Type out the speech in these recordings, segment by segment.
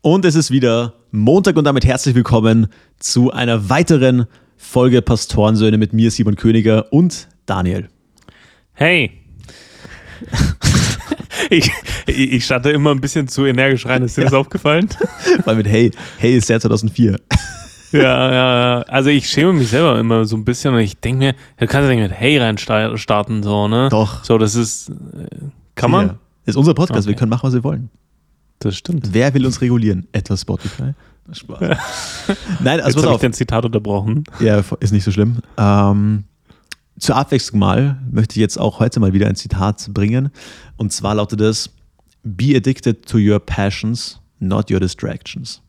Und es ist wieder Montag und damit herzlich willkommen zu einer weiteren Folge Pastorensöhne mit mir, Simon Königer und Daniel. Hey. ich, ich starte immer ein bisschen zu energisch rein. Ist dir ja. das aufgefallen? Weil mit Hey, Hey ist ja 2004. ja, ja, ja. Also ich schäme mich selber immer so ein bisschen und ich denke mir, du kannst ja nicht mit Hey reinstarten, so, ne? Doch. So, das ist, äh, kann man? Ja. Ist unser Podcast, okay. wir können machen, was wir wollen. Das stimmt. Wer will uns regulieren? Etwas Spotify. Spaß. Nein, also Jetzt habe ich den Zitat unterbrochen. Ja, ist nicht so schlimm. Ähm, zur Abwechslung mal möchte ich jetzt auch heute mal wieder ein Zitat bringen. Und zwar lautet es: Be addicted to your passions, not your distractions.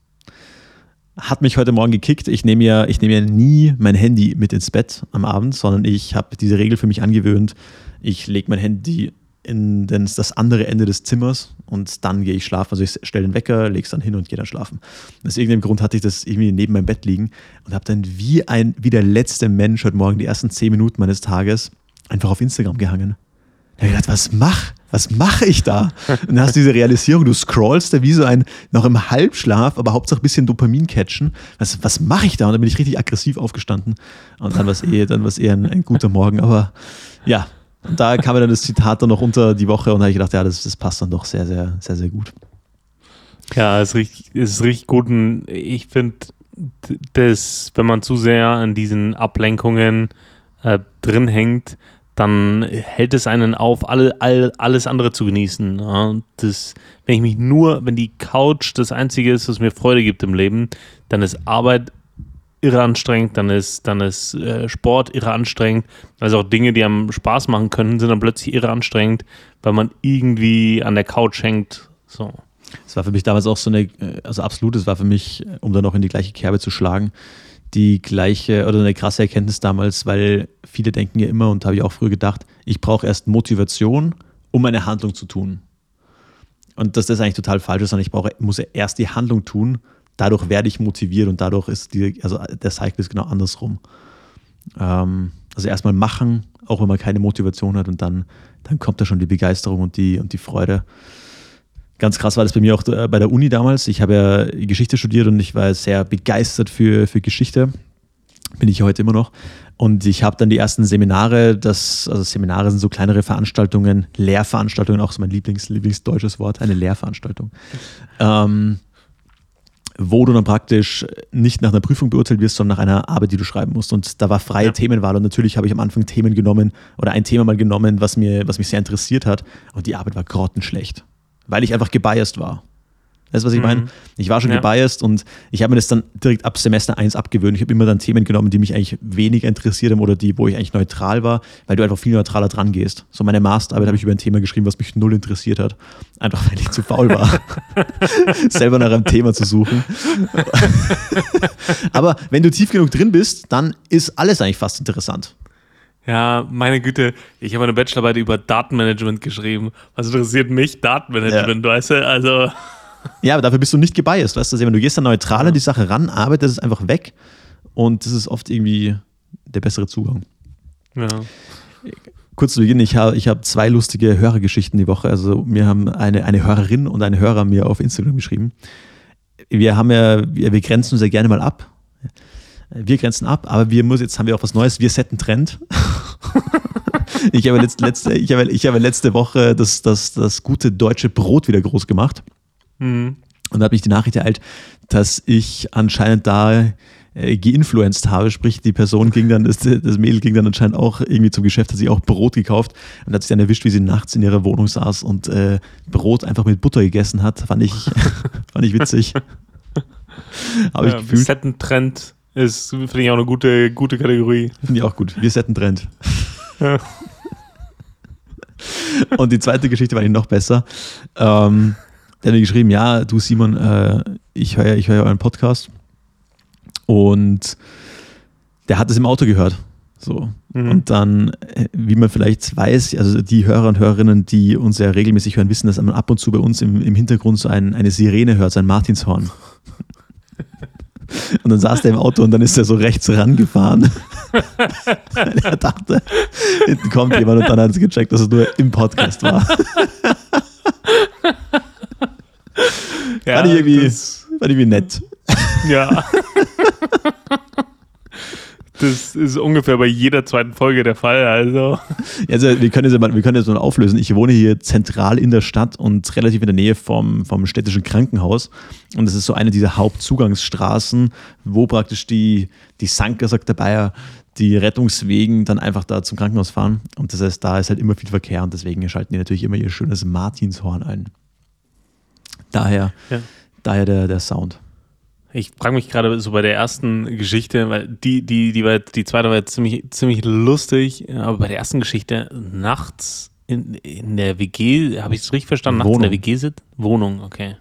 Hat mich heute Morgen gekickt. Ich nehme ja, ich nehme ja nie mein Handy mit ins Bett am Abend, sondern ich habe diese Regel für mich angewöhnt. Ich lege mein Handy in das andere Ende des Zimmers und dann gehe ich schlafen. Also ich stelle den Wecker, lege es dann hin und gehe dann schlafen. Aus irgendeinem Grund hatte ich das irgendwie neben meinem Bett liegen und habe dann wie ein wie der letzte Mensch heute Morgen die ersten zehn Minuten meines Tages einfach auf Instagram gehangen. Da habe gedacht, was mach? Was mache ich da? Und dann hast du diese Realisierung, du scrollst da wie so ein, noch im Halbschlaf, aber Hauptsache ein bisschen Dopamin catchen. Was, was mache ich da? Und dann bin ich richtig aggressiv aufgestanden. Und dann war es eh, dann war es eher ein, ein guter Morgen. Aber ja, da kam mir dann das Zitat dann noch unter die Woche und habe ich gedacht, ja, das, das passt dann doch sehr, sehr, sehr, sehr gut. Ja, es ist richtig, ist richtig gut. Und ich finde, dass, wenn man zu sehr an diesen Ablenkungen äh, drin hängt, dann hält es einen auf, alle, all, alles andere zu genießen. Ja, das, wenn ich mich nur, wenn die Couch das Einzige ist, was mir Freude gibt im Leben, dann ist Arbeit irre anstrengend, dann ist, dann ist äh, Sport irre anstrengend. Also auch Dinge, die einem Spaß machen können, sind dann plötzlich irre anstrengend, weil man irgendwie an der Couch hängt. So. Es war für mich damals auch so eine, äh, also absolut, es war für mich, äh, um dann noch in die gleiche Kerbe zu schlagen, die gleiche oder eine krasse Erkenntnis damals, weil viele denken ja immer, und habe ich auch früher gedacht, ich brauche erst Motivation, um eine Handlung zu tun. Und dass das eigentlich total falsch ist, sondern ich brauche, muss erst die Handlung tun, dadurch werde ich motiviert und dadurch ist die, also der Cycle ist genau andersrum. Ähm, also erstmal machen, auch wenn man keine Motivation hat und dann, dann kommt da schon die Begeisterung und die, und die Freude. Ganz krass war das bei mir auch äh, bei der Uni damals. Ich habe ja Geschichte studiert und ich war sehr begeistert für, für Geschichte. Bin ich heute immer noch. Und ich habe dann die ersten Seminare, das, also Seminare sind so kleinere Veranstaltungen, Lehrveranstaltungen, auch so mein Lieblings, Lieblingsdeutsches Wort, eine Lehrveranstaltung. Ähm, wo du dann praktisch nicht nach einer Prüfung beurteilt wirst, sondern nach einer Arbeit, die du schreiben musst. Und da war freie ja. Themenwahl und natürlich habe ich am Anfang Themen genommen oder ein Thema mal genommen, was, mir, was mich sehr interessiert hat und die Arbeit war grottenschlecht, weil ich einfach gebiased war. Weißt du, was ich mhm. meine? Ich war schon ja. gebiased und ich habe mir das dann direkt ab Semester 1 abgewöhnt. Ich habe immer dann Themen genommen, die mich eigentlich weniger interessiert haben oder die, wo ich eigentlich neutral war, weil du einfach viel neutraler dran gehst. So meine Masterarbeit habe ich über ein Thema geschrieben, was mich null interessiert hat. Einfach weil ich zu faul war, selber nach einem Thema zu suchen. Aber wenn du tief genug drin bist, dann ist alles eigentlich fast interessant. Ja, meine Güte, ich habe eine Bachelorarbeit über Datenmanagement geschrieben. Was interessiert mich? Datenmanagement, ja. weißt du? Also. Ja, aber dafür bist du nicht gebiased, weißt du? Wenn du gehst dann neutral an die Sache ran, arbeitest es einfach weg und das ist oft irgendwie der bessere Zugang. Ja. Kurz zu Beginn, ich habe ich hab zwei lustige Hörergeschichten die Woche. Also mir haben eine, eine Hörerin und ein Hörer mir auf Instagram geschrieben. Wir haben ja, wir, wir grenzen uns ja gerne mal ab. Wir grenzen ab, aber wir muss, jetzt haben wir auch was Neues, wir setzen Trend. ich habe letzte, letzte, ich habe, ich habe letzte Woche das, das, das gute deutsche Brot wieder groß gemacht. Mhm. Und da hat mich die Nachricht ereilt, dass ich anscheinend da äh, geinfluenced habe, sprich die Person ging dann, das, das Mädel ging dann anscheinend auch irgendwie zum Geschäft, hat sich auch Brot gekauft und hat sich dann erwischt, wie sie nachts in ihrer Wohnung saß und äh, Brot einfach mit Butter gegessen hat. Fand ich, fand ich witzig. Habe ja, ich gefühlt. Settentrend ist, finde ich, auch eine gute, gute Kategorie. Finde ich auch gut. Wir setten Trend. Ja. Und die zweite Geschichte war noch besser. Ähm, der hat mir geschrieben, ja, du Simon, äh, ich höre ich hör euren Podcast. Und der hat es im Auto gehört. So. Mhm. Und dann, äh, wie man vielleicht weiß, also die Hörer und Hörerinnen, die uns ja regelmäßig hören, wissen, dass man ab und zu bei uns im, im Hintergrund so ein, eine Sirene hört, so ein Martinshorn. Und dann saß der im Auto und dann ist er so rechts rangefahren. er dachte, hinten kommt jemand und dann hat er gecheckt, dass es nur im Podcast war. Ja, Fand ich irgendwie. Das, Fand ich wie nett. Ja. Das ist ungefähr bei jeder zweiten Folge der Fall. Also, Also wir können, jetzt mal, wir können jetzt mal auflösen. Ich wohne hier zentral in der Stadt und relativ in der Nähe vom, vom städtischen Krankenhaus. Und das ist so eine dieser Hauptzugangsstraßen, wo praktisch die, die Sanker, sagt der Bayer, die Rettungswegen dann einfach da zum Krankenhaus fahren. Und das heißt, da ist halt immer viel Verkehr und deswegen schalten die natürlich immer ihr schönes Martinshorn ein. Daher, Ja. daher der, der Sound. ich frage mich gerade so bei der ersten Geschichte, weil die, die, die, war die zweite war jetzt ziemlich, ziemlich lustig, aber bei der ersten Geschichte nachts in, in der WG, habe ich es richtig verstanden? Nachts in Wohnung. der WG sitzt? Wohnung, okay.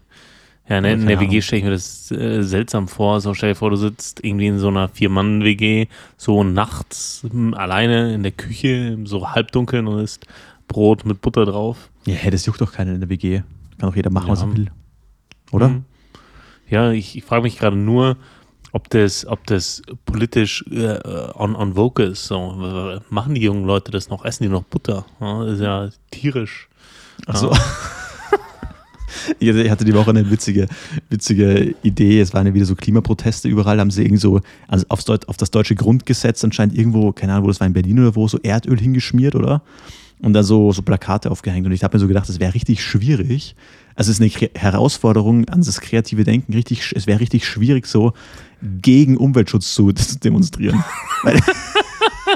Ja, ne, in der WG stelle ich mir das äh, seltsam vor. So stell dir vor, du sitzt irgendwie in so einer Vier-Mann-WG, so nachts hm, alleine in der Küche, im so halbdunkeln und isst Brot mit Butter drauf. Ja, hey, das juckt doch keiner in der WG. Kann doch jeder machen, was Ja. er will. Oder? Mhm. Ja, ich, ich frage mich gerade nur, ob das, ob das politisch äh, on, on vogue ist. So. Machen die jungen Leute das noch? Essen die noch Butter? Ja, ist ja tierisch. Ich hatte- ich hatte die Woche eine witzige, witzige Idee. Es waren ja wieder so Klimaproteste überall. Haben sie irgend so also aufs Deut auf das deutsche Grundgesetz anscheinend irgendwo, keine Ahnung, wo das war in Berlin oder wo, so Erdöl hingeschmiert, oder? Und dann so, so Plakate aufgehängt. Und ich habe mir so gedacht, das wäre richtig schwierig. Also es ist eine Kre- Herausforderung an das kreative Denken. Richtig, es wäre richtig schwierig, so gegen Umweltschutz zu demonstrieren. Weil-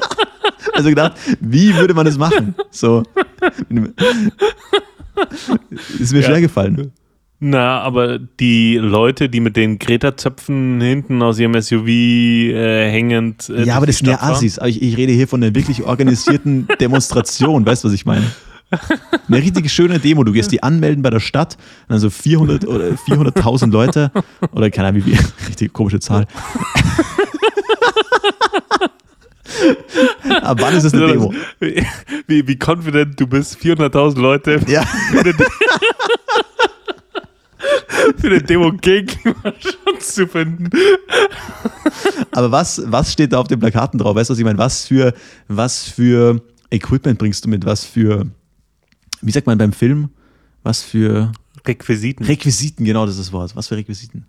also gedacht, wie würde man das machen? So. Ist mir Ja. schwer gefallen. Na, aber die Leute, die mit den Greta-Zöpfen hinten aus ihrem SUV äh, hängend. Äh, Ja, aber das sind ja. Assis. Ich, ich rede hier von einer wirklich organisierten Demonstration. Weißt du, was ich meine? Eine richtig schöne Demo. Du gehst die anmelden bei der Stadt, dann so 400 oder 400.000 Leute oder keine Ahnung, wie, richtig komische Zahl. Ab wann ist das eine Demo? Wie, wie confident du bist, 400.000 Leute Ja, für eine Demo gegen Klimaschutz zu finden. aber was, was steht da auf den Plakaten drauf? Weißt du, was ich meine? Was für, was für Equipment bringst du mit? Was für, wie sagt man beim Film? Was für Requisiten. Requisiten, genau das ist das Wort. Was für Requisiten?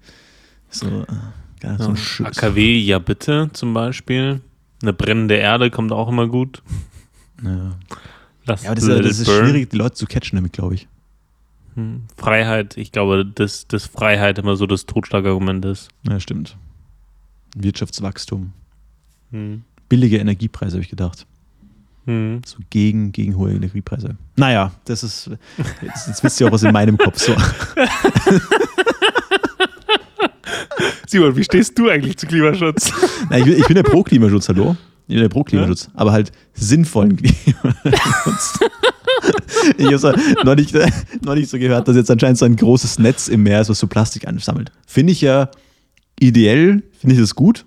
So, äh, so ein Sch- AKW, ja bitte zum Beispiel. Eine brennende Erde kommt auch immer gut. Ja. Lass Ja, aber das, ist, das ist schwierig, die Leute zu catchen damit, glaube ich. Hm. Freiheit, ich glaube, dass, dass Freiheit immer so das Totschlagargument ist. Ja, stimmt. Wirtschaftswachstum. Hm. Billige Energiepreise, habe ich gedacht. Hm. So gegen, gegen hohe Energiepreise. Naja, das ist. Jetzt, jetzt wisst ihr auch, was in meinem Kopf so. Simon, wie stehst du eigentlich zu Klimaschutz? Na, ich, bin- ich bin ja pro Klimaschutz, hallo? Ich bin ja pro Klimaschutz, aber halt sinnvollen Klimaschutz. Ich habe so neulich, neulich so gehört, dass jetzt anscheinend so ein großes Netz im Meer ist, was so Plastik ansammelt. Finde ich ja ideell, finde ich das gut.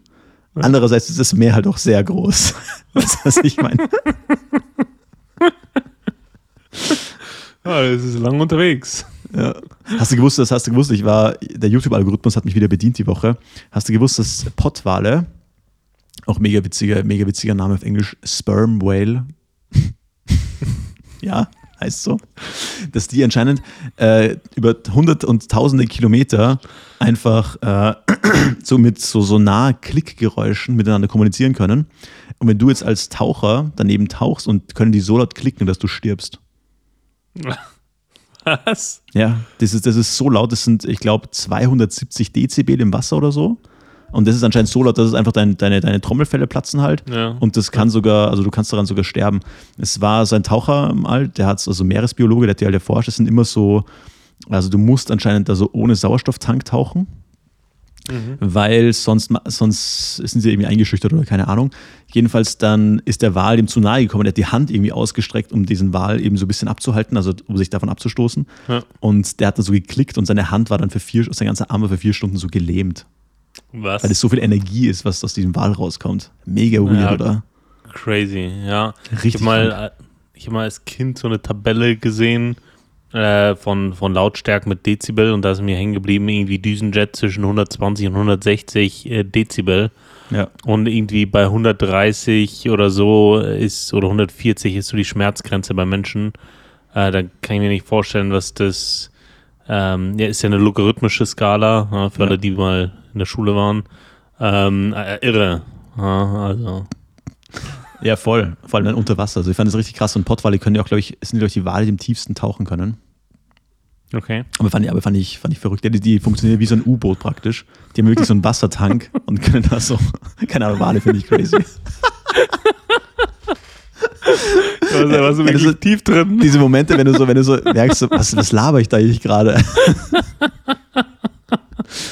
Andererseits ist das Meer halt auch sehr groß. Weißt du, was ich meine? Ja, das ist lang unterwegs. Ja. Hast du gewusst, das hast du gewusst, ich war, der YouTube-Algorithmus hat mich wieder bedient die Woche. Hast du gewusst, dass Pottwale, auch mega witziger, mega witziger Name auf Englisch, Sperm Whale, ja, heißt so, dass die anscheinend äh, über hundert und tausende Kilometer einfach äh, so mit so Sonar-Klickgeräuschen miteinander kommunizieren können. Und wenn du jetzt als Taucher daneben tauchst und können die so laut klicken, dass du stirbst. Was? Ja, das ist, das ist so laut, das sind, ich glaube, 270 Dezibel im Wasser oder so. Und das ist anscheinend so laut, dass es einfach dein, deine, deine Trommelfelle platzen halt. Ja. Und das kann sogar, also du kannst daran sogar sterben. Es war so ein Taucher mal, der hat also Meeresbiologe, der hat die halt erforscht, das sind immer so, also du musst anscheinend da so ohne Sauerstofftank tauchen, Mhm. weil sonst, sonst sind sie irgendwie eingeschüchtert oder keine Ahnung. Jedenfalls dann ist der Wal dem zu nahe gekommen, der hat die Hand irgendwie ausgestreckt, um diesen Wal eben so ein bisschen abzuhalten, also um sich davon abzustoßen. Ja. Und der hat dann so geklickt und seine Hand war dann für vier, sein ganzer Arm war für vier Stunden so gelähmt, Was? weil es so viel Energie ist, was aus diesem Wal rauskommt. Mega weird, Ja, oder? Crazy, ja. Ich Richtig habe mal, ich hab mal als Kind so eine Tabelle gesehen äh, von, von Lautstärken mit Dezibel und da ist mir hängen geblieben, irgendwie Düsenjet zwischen 120 und 160 äh, Dezibel. Ja. Und irgendwie bei 130 oder so ist, oder 140 ist so die Schmerzgrenze bei Menschen. Äh, da kann ich mir nicht vorstellen, was das ähm, ja, ist ja eine logarithmische Skala, ja, für Ja. alle, die mal in der Schule waren. Ähm, äh, irre. Ja, also. Ja, voll. Vor allem dann unter Wasser. Also ich fand das richtig krass. Und Pottwale können ja auch, glaube ich, sind glaube ich die Wale, die im tiefsten tauchen können. Okay. Aber fand ich, aber fand ich, fand ich verrückt. Die, die funktionieren wie so ein U-Boot praktisch. Die haben wirklich so einen Wassertank und können da so, keine Ahnung, Wale finde ich crazy. Da war so Wenn du wirklich so- tief drin. Diese Momente, wenn du so, wenn du so merkst, was, was laber ich da eigentlich gerade?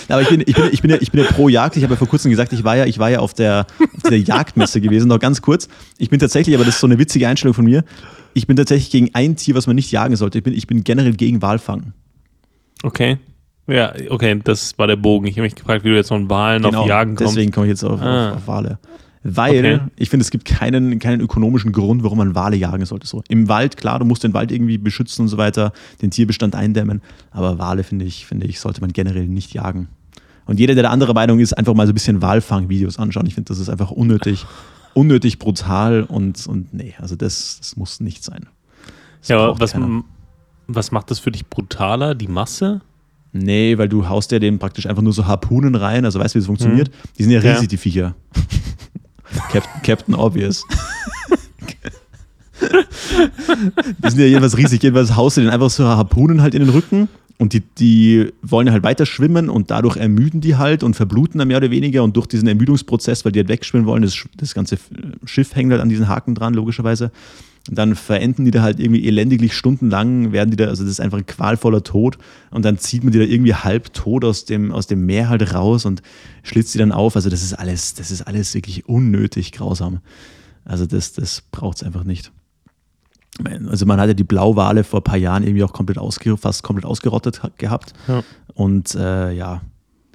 Aber ich bin, ich, bin, ich, bin ja, ich bin ja pro Jagd. Ich habe ja vor kurzem gesagt, ich war ja, ich war ja auf der, auf der Jagdmesse gewesen. Noch ganz kurz. Ich bin tatsächlich, aber das ist so eine witzige Einstellung von mir. Ich bin tatsächlich gegen ein Tier, was man nicht jagen sollte. Ich bin, ich bin generell gegen Walfang. Okay. Ja, okay, das war der Bogen. Ich habe mich gefragt, wie du jetzt von Wahlen auf Jagen kommst. Genau, deswegen komme ich jetzt auf, Ah. auf, auf Wale. Weil Okay. ich finde, es gibt keinen, keinen ökonomischen Grund, warum man Wale jagen sollte. So. Im Wald, klar, du musst den Wald irgendwie beschützen und so weiter, den Tierbestand eindämmen. Aber Wale, finde ich, finde ich, sollte man generell nicht jagen. Und jeder, der der andere Meinung ist, einfach mal so ein bisschen Walfang-Videos anschauen. Ich finde, das ist einfach unnötig, unnötig brutal und, und nee, also das, das muss nicht sein. Das ja, was, keiner. was macht das für dich brutaler? Die Masse? Nee, weil du haust ja dem praktisch einfach nur so Harpunen rein, also weißt du, wie das funktioniert? Die sind ja Ja. riesig, die Viecher. Captain, Captain Obvious. die sind ja jedenfalls riesig, jedenfalls haust du den einfach so Harpunen halt in den Rücken und die, die wollen halt weiter schwimmen und dadurch ermüden die halt und verbluten dann mehr oder weniger und durch diesen Ermüdungsprozess, weil die halt wegschwimmen wollen, das, das ganze Schiff hängt halt an diesen Haken dran, logischerweise. Und dann verenden die da halt irgendwie elendiglich stundenlang, werden die da, also das ist einfach ein qualvoller Tod. Und dann zieht man die da irgendwie halb tot aus dem, aus dem Meer halt raus und schlitzt die dann auf. Also das ist alles, das ist alles wirklich unnötig grausam. Also das, das braucht es einfach nicht. Also man hat ja die Blauwale vor ein paar Jahren irgendwie auch komplett ausge, fast komplett ausgerottet ha- gehabt. Ja. Und äh, ja,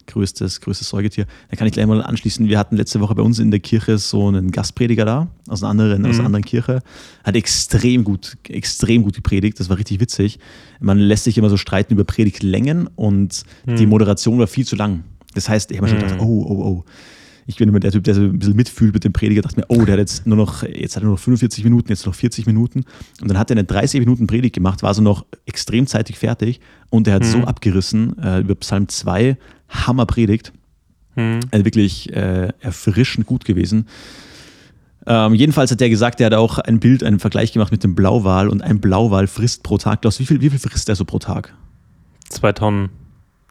größtes, größtes Säugetier. Da kann ich gleich mal anschließen. Wir hatten letzte Woche bei uns in der Kirche so einen Gastprediger da, aus einer anderen, aus einer Mhm. anderen Kirche. Hat extrem gut, extrem gut gepredigt. Das war richtig witzig. Man lässt sich immer so streiten über Predigtlängen und die Moderation war viel zu lang. Das heißt, ich habe mir schon Mhm. gedacht, oh, oh, oh. Ich bin immer der Typ, der so ein bisschen mitfühlt mit dem Prediger, dachte mir, oh, der hat jetzt nur noch, jetzt hat er nur noch 45 Minuten, jetzt noch 40 Minuten. Und dann hat er eine 30 Minuten Predigt gemacht, war so noch extrem zeitig fertig und er hat so abgerissen äh, über Psalm 2, Hammer Predigt. Hm. Also wirklich äh, erfrischend gut gewesen. Ähm, jedenfalls hat er gesagt, er hat auch ein Bild, einen Vergleich gemacht mit dem Blauwal und ein Blauwal frisst pro Tag. Klaus, wie viel, wie viel frisst er so pro Tag? Zwei Tonnen.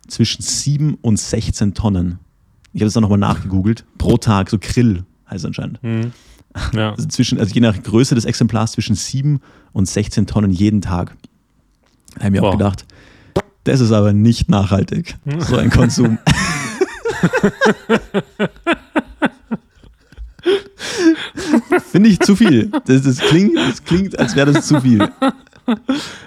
Zwischen 7 und 16 Tonnen. Ich habe es dann nochmal nachgegoogelt. Pro Tag, so Krill heißt es anscheinend. Hm. Ja. Also, zwischen, also je nach Größe des Exemplars zwischen 7 und 16 Tonnen jeden Tag. Da habe ich mir auch gedacht, das ist aber nicht nachhaltig, so ein Konsum. Finde ich zu viel. Das, das, klingt, das klingt, als wäre das zu viel.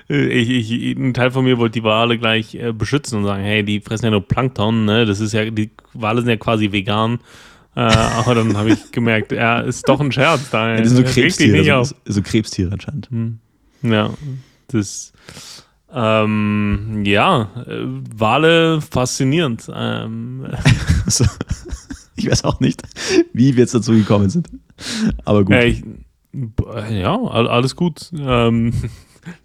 Ich, ich, ein Teil von mir wollte die Wale gleich äh, beschützen und sagen, hey, die fressen ja nur Plankton, ne? Das ist ja, die Wale sind ja quasi vegan. Äh, aber dann habe ich gemerkt, ja, ist doch ein Scherz. Da, Das sind so Krebstiere, so, so Krebstiere anscheinend. Ja, das ähm, ja, äh, Wale faszinierend. Ähm, So. Ich weiß auch nicht, wie wir jetzt dazu gekommen sind. Aber gut. ja, ich, ja, all- alles gut. Ähm,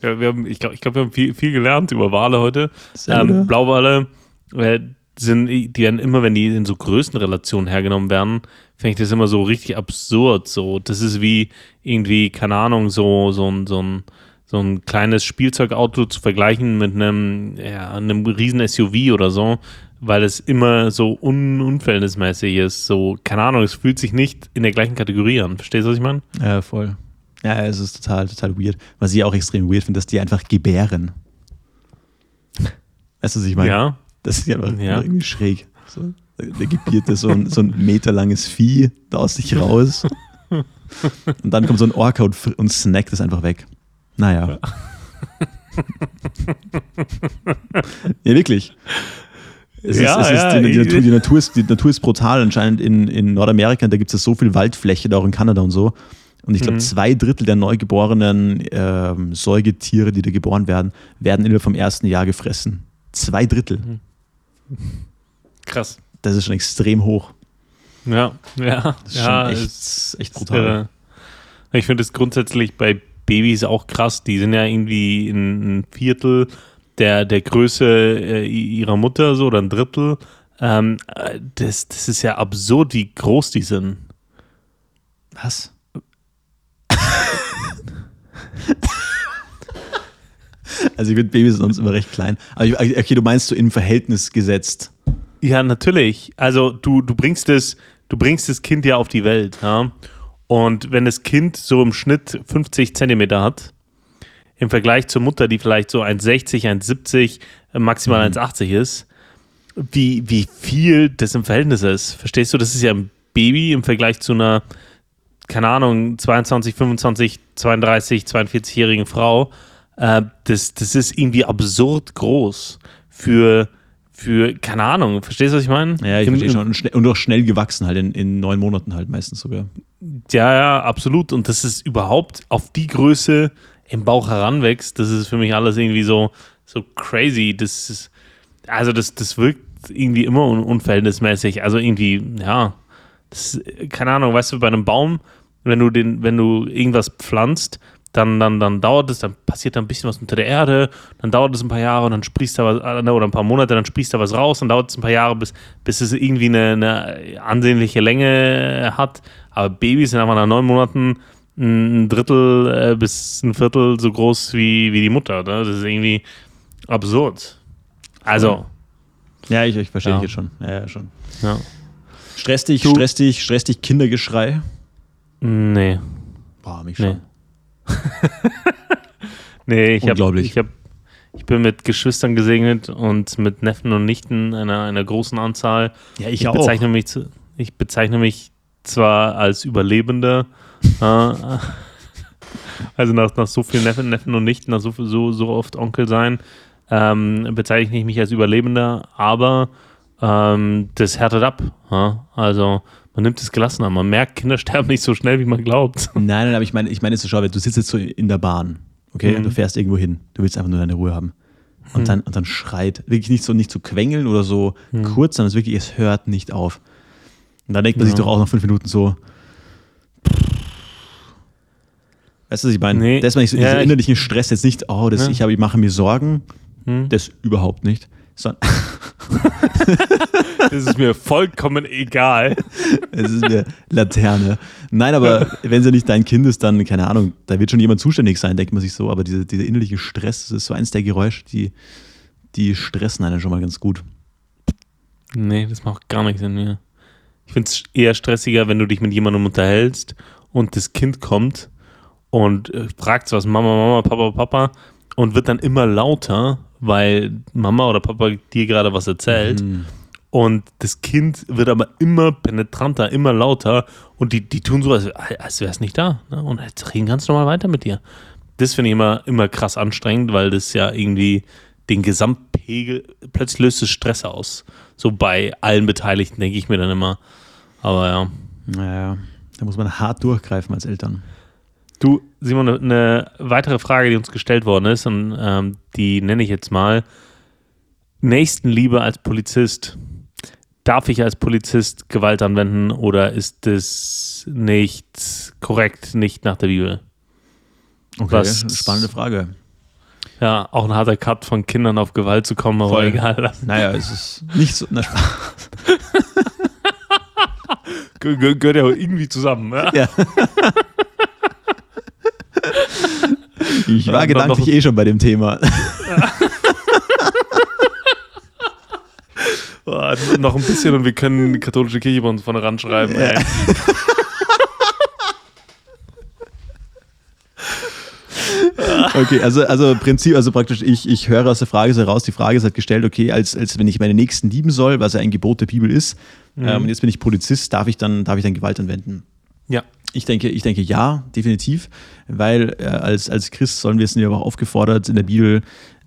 wir, wir haben, ich glaube, ich glaub, wir haben viel, viel gelernt über Wale heute. Ja. Ähm, Blauwale äh, sind, die werden immer, wenn die in so Größenrelationen hergenommen werden, finde ich das immer so richtig absurd. So, das ist wie irgendwie, keine Ahnung, so, so ein, so ein, so ein kleines Spielzeugauto zu vergleichen mit einem, ja, einem riesen SUV oder so, weil es immer so un unverhältnismäßig ist. So, keine Ahnung, es fühlt sich nicht in der gleichen Kategorie an. Verstehst du, was ich meine? Ja, voll. Ja, es ist total, total weird. Was ich auch extrem weird finde, dass die einfach gebären. Weißt du, was ich meine? Ja. Das ist ja einfach Ja. irgendwie schräg. So, der gebiert so ein, so ein meterlanges Vieh da aus sich raus. Und dann kommt so ein Orca und, und snackt es einfach weg. Naja. ja, wirklich. Es Ja, ist, es ja, ist die, die, Natur, die, Natur ist, die Natur ist brutal. Anscheinend in, in Nordamerika, da gibt es ja so viel Waldfläche, da auch in Kanada und so. Und ich glaube, Mhm. zwei Drittel der neugeborenen ähm, Säugetiere, die da geboren werden, werden innerhalb vom ersten Jahr gefressen. Zwei Drittel. Krass. Das ist schon extrem hoch. Ja, ja. Das ist ja, schon echt, echt brutal. Äh, ich finde es grundsätzlich bei Babys auch krass. Die sind ja irgendwie in ein Viertel der, der Größe äh, ihrer Mutter, so oder ein Drittel. Ähm, äh, das, das ist ja absurd, wie groß die sind. Was? Also ich finde Babys sonst immer recht klein. Aber ich, okay, du meinst so im Verhältnis gesetzt. Ja, natürlich. Also du, du bringst das, du bringst das Kind ja auf die Welt, ja. Und wenn das Kind so im Schnitt 50 Zentimeter hat, im Vergleich zur Mutter, die vielleicht so 1,60, 1,70, maximal mhm. 1,80 ist, wie, wie viel das im Verhältnis ist. Verstehst du? Das ist ja ein Baby im Vergleich zu einer, keine Ahnung, 22, 25, 32, 42-jährigen Frau. Äh, das, das ist irgendwie absurd groß für, für, keine Ahnung, verstehst du, was ich meine? Ja, ich verstehe schon. Und auch schnell gewachsen, halt in, in neun Monaten halt meistens sogar. Ja, ja, absolut. Und das ist überhaupt auf die Größe im Bauch heranwächst, das ist für mich alles irgendwie so, so crazy. Das ist, also das, das wirkt irgendwie immer un unverhältnismäßig. Also irgendwie, ja, das, keine Ahnung, weißt du, bei einem Baum, wenn du den, wenn du irgendwas pflanzt, dann, dann, dann dauert es, dann passiert da ein bisschen was unter der Erde, dann dauert es ein paar Jahre und dann sprießt da was, äh, oder ein paar Monate, dann sprießt da was raus, dann dauert es ein paar Jahre, bis, bis es irgendwie eine, eine ansehnliche Länge hat. Aber Babys sind einfach nach neun Monaten ein Drittel äh, bis ein Viertel so groß wie, wie die Mutter. Ne? Das ist irgendwie absurd. Also. Ja, ich, ich verstehe ja. jetzt schon. Ja, ja schon. Ja. Stress dich, du, stress dich, stress dich Kindergeschrei? Nee. Boah, mich schon. Nee, nee ich habe ich, hab, ich bin mit Geschwistern gesegnet und mit Neffen und Nichten einer, einer großen Anzahl. Ja, ich, ich auch. Bezeichne mich, ich bezeichne mich zwar als Überlebender, also nach, nach so vielen Neffen, Neffen und Nichten, nach so, so, so oft Onkel sein, ähm, bezeichne ich mich als Überlebender, aber ähm, das härtet ab. Ja? Also man nimmt es gelassener. Man merkt, Kinder sterben nicht so schnell, wie man glaubt. Nein, nein, aber ich meine, ich meine, jetzt schau, du sitzt jetzt so in der Bahn, okay, mhm. du fährst irgendwo hin, du willst einfach nur deine Ruhe haben. Und, mhm. dann, und dann schreit, wirklich nicht so nicht zu quengeln oder so mhm. kurz, sondern es wirklich, es hört nicht auf. Und dann denkt man ja. sich doch auch nach fünf Minuten so, Weißt du, was ich meine? Nee. Das ist so ja, innerlichen Stress jetzt nicht, oh, das, ja. ich, habe, ich mache mir Sorgen. Hm. Das überhaupt nicht. Sondern das ist mir vollkommen egal. Es ist mir Laterne. Nein, aber wenn sie nicht dein Kind ist, dann, keine Ahnung, da wird schon jemand zuständig sein, denkt man sich so. Aber diese, dieser innerliche Stress, das ist so eins der Geräusche, die, die stressen einen schon mal ganz gut. Nee, das macht gar nichts in mir. Ich finde es eher stressiger, wenn du dich mit jemandem unterhältst und das Kind kommt und äh, fragt was Mama, Mama, Papa, Papa und wird dann immer lauter, weil Mama oder Papa dir gerade was erzählt. Mhm. Und das Kind wird aber immer penetranter, immer lauter und die, die tun so, als, als wäre es nicht da. Ne? Und jetzt reden ganz normal weiter mit dir. Das finde ich immer, immer krass anstrengend, weil das ja irgendwie den Gesamtpegel, plötzlich löst es Stress aus. So bei allen Beteiligten, denke ich mir dann immer. Aber ja. Naja, da muss man hart durchgreifen als Eltern. Du, Simon, eine weitere Frage, die uns gestellt worden ist, und ähm, die nenne ich jetzt mal: Nächstenliebe als Polizist. Darf ich als Polizist Gewalt anwenden oder ist das nicht korrekt, nicht nach der Bibel? Okay, Was, spannende Frage. Ja, auch ein harter Cut von Kindern auf Gewalt zu kommen, aber Voll. egal. Naja, es ist nicht so. Na, Gehört ja irgendwie zusammen. Ja. ja. Ich war gedanklich eh schon bei dem Thema. Boah, noch ein bisschen und wir können die katholische Kirche bei uns vorne ranschreiben. Ja. Okay, also, also Prinzip, also praktisch, ich, ich höre aus der Frage so heraus, die Frage ist halt gestellt, okay, als, als wenn ich meine Nächsten lieben soll, was ja ein Gebot der Bibel ist, mhm. ähm, und jetzt bin ich Polizist, darf ich dann, darf ich dann Gewalt anwenden? Ja. Ich denke, ich denke ja, definitiv, weil äh, als, als Christ sollen wir es ja auch aufgefordert in der Bibel,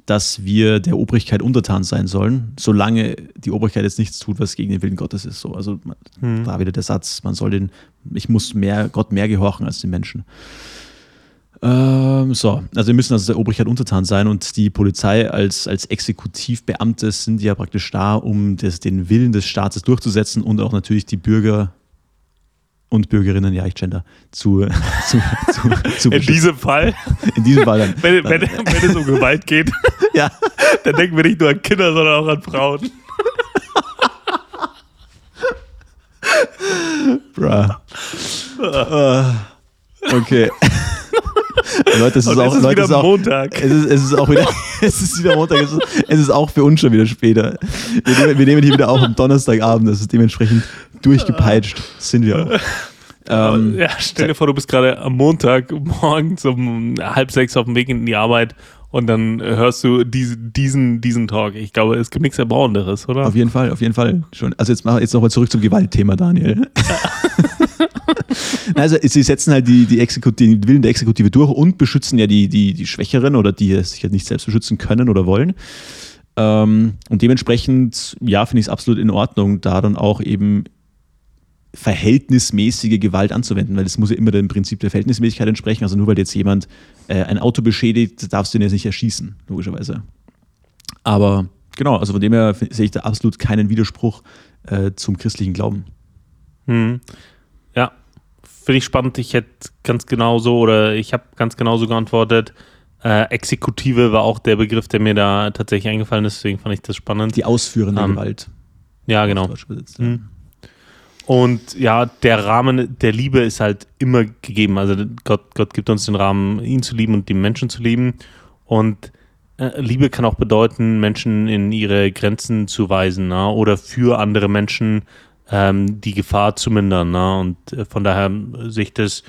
dass wir der Obrigkeit untertan sein sollen, solange die Obrigkeit jetzt nichts tut, was gegen den Willen Gottes ist. So, also hm. da wieder der Satz, man soll den, ich muss mehr, Gott mehr gehorchen als den Menschen. Ähm, so, also wir müssen also der Obrigkeit untertan sein und die Polizei als, als Exekutivbeamte sind ja praktisch da, um das, den Willen des Staates durchzusetzen und auch natürlich die Bürger und Bürgerinnen, ja, ich gender, zu, zu, zu, zu In diesem Fall? In diesem Fall dann. Wenn, wenn, wenn es um Gewalt geht. ja. Dann denken wir nicht nur an Kinder, sondern auch an Frauen. Bruh. Uh, okay. Leute, es ist auch, es ist Leute, wieder es ist auch, Montag. Es ist, es ist auch wieder, es ist wieder Montag. Es ist, es ist auch für uns schon wieder später. Wir nehmen, wir nehmen hier wieder auf am Donnerstagabend. Das ist dementsprechend durchgepeitscht. Sind wir auch. Ähm, ja, stell dir vor, du bist gerade am Montag morgens um halb sechs auf dem Weg in die Arbeit und dann hörst du diese, diesen, diesen Talk. Ich glaube, es gibt nichts Erbauenderes, oder? Auf jeden Fall, auf jeden Fall. Schon. Also jetzt, mach- jetzt nochmal zurück zum Gewaltthema, Daniel. also sie setzen halt die, die, Exekutive, den Willen der Exekutive durch und beschützen ja die, die, die Schwächeren oder die sich halt nicht selbst beschützen können oder wollen. Ähm, und dementsprechend, ja, finde ich es absolut in Ordnung, da dann auch eben verhältnismäßige Gewalt anzuwenden, weil es muss ja immer dem Prinzip der Verhältnismäßigkeit entsprechen. Also nur weil jetzt jemand äh, ein Auto beschädigt, darfst du ihn jetzt nicht erschießen, logischerweise. Aber genau, also von dem her sehe ich da absolut keinen Widerspruch äh, zum christlichen Glauben. Hm. Finde ich spannend. Ich hätte ganz genauso oder ich habe ganz genauso geantwortet. Äh, Exekutive war auch der Begriff, der mir da tatsächlich eingefallen ist, deswegen fand ich das spannend. Die ausführende Ähm, Gewalt. ja, genau. Mhm. Und ja, der Rahmen der Liebe ist halt immer gegeben. Also Gott, Gott gibt uns den Rahmen, ihn zu lieben und die Menschen zu lieben. Und äh, Liebe kann auch bedeuten, Menschen in ihre Grenzen zu weisen ne? oder für andere Menschen ähm, die Gefahr zu mindern. Ne? Und äh, von daher sehe ich das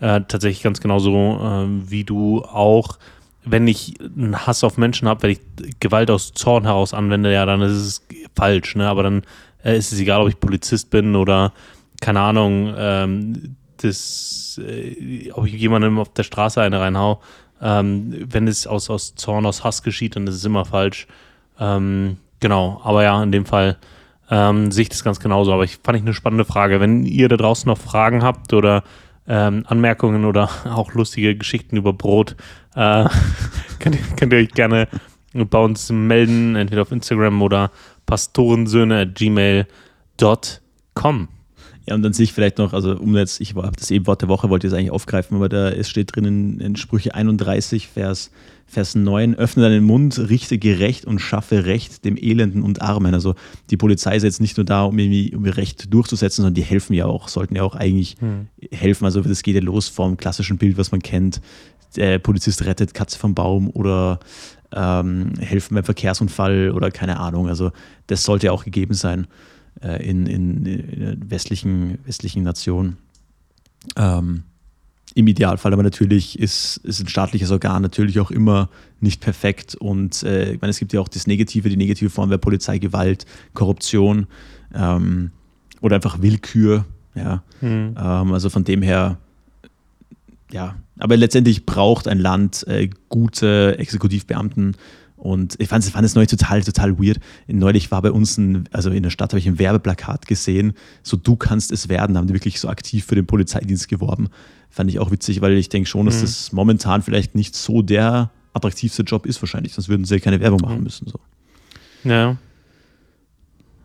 äh, tatsächlich ganz genauso äh, wie du auch. Wenn ich einen Hass auf Menschen habe, wenn ich Gewalt aus Zorn heraus anwende, ja, dann ist es falsch. Ne? Aber dann äh, ist es egal, ob ich Polizist bin oder keine Ahnung, ähm, das, äh, ob ich jemandem auf der Straße eine reinhau. Ähm, wenn es aus, aus Zorn, aus Hass geschieht, dann ist es immer falsch. Ähm, genau, aber ja, in dem Fall ähm, sehe ich das ganz genauso. Aber ich fand ich eine spannende Frage. Wenn ihr da draußen noch Fragen habt oder ähm, Anmerkungen oder auch lustige Geschichten über Brot, äh, könnt, ihr, könnt ihr euch gerne bei uns melden, entweder auf Instagram oder pastorensöhne.gmail.com. Ja, und dann sehe ich vielleicht noch, also um jetzt, ich habe das eben Wort der Woche, wollte ich es eigentlich aufgreifen, aber da es steht drin in, in Sprüche 31, Vers, Vers 9, öffne deinen Mund, richte gerecht und schaffe Recht dem Elenden und Armen. Also die Polizei ist jetzt nicht nur da, um irgendwie um ihr Recht durchzusetzen, sondern die helfen ja auch, sollten ja auch eigentlich helfen. Also das geht ja los vom klassischen Bild, was man kennt. Der Polizist rettet Katze vom Baum oder ähm, helfen beim Verkehrsunfall oder keine Ahnung. Also das sollte ja auch gegeben sein äh, in, in, in westlichen, westlichen Nationen. Ähm, Im Idealfall aber natürlich ist, ist ein staatliches Organ natürlich auch immer nicht perfekt und äh, ich meine, es gibt ja auch das Negative, die negative Form wäre Polizeigewalt, Korruption ähm, oder einfach Willkür. Ja. Hm. Ähm, also von dem her, ja, aber letztendlich braucht ein Land äh, gute Exekutivbeamten. Und ich fand, fand es neulich total, total weird. Neulich war bei uns, ein, also in der Stadt habe ich ein Werbeplakat gesehen, so du kannst es werden, haben die wirklich so aktiv für den Polizeidienst geworben. Fand ich auch witzig, weil ich denke schon, dass Mhm. das momentan vielleicht nicht so der attraktivste Job ist wahrscheinlich, sonst würden sie keine Werbung machen Mhm. müssen. So. Ja.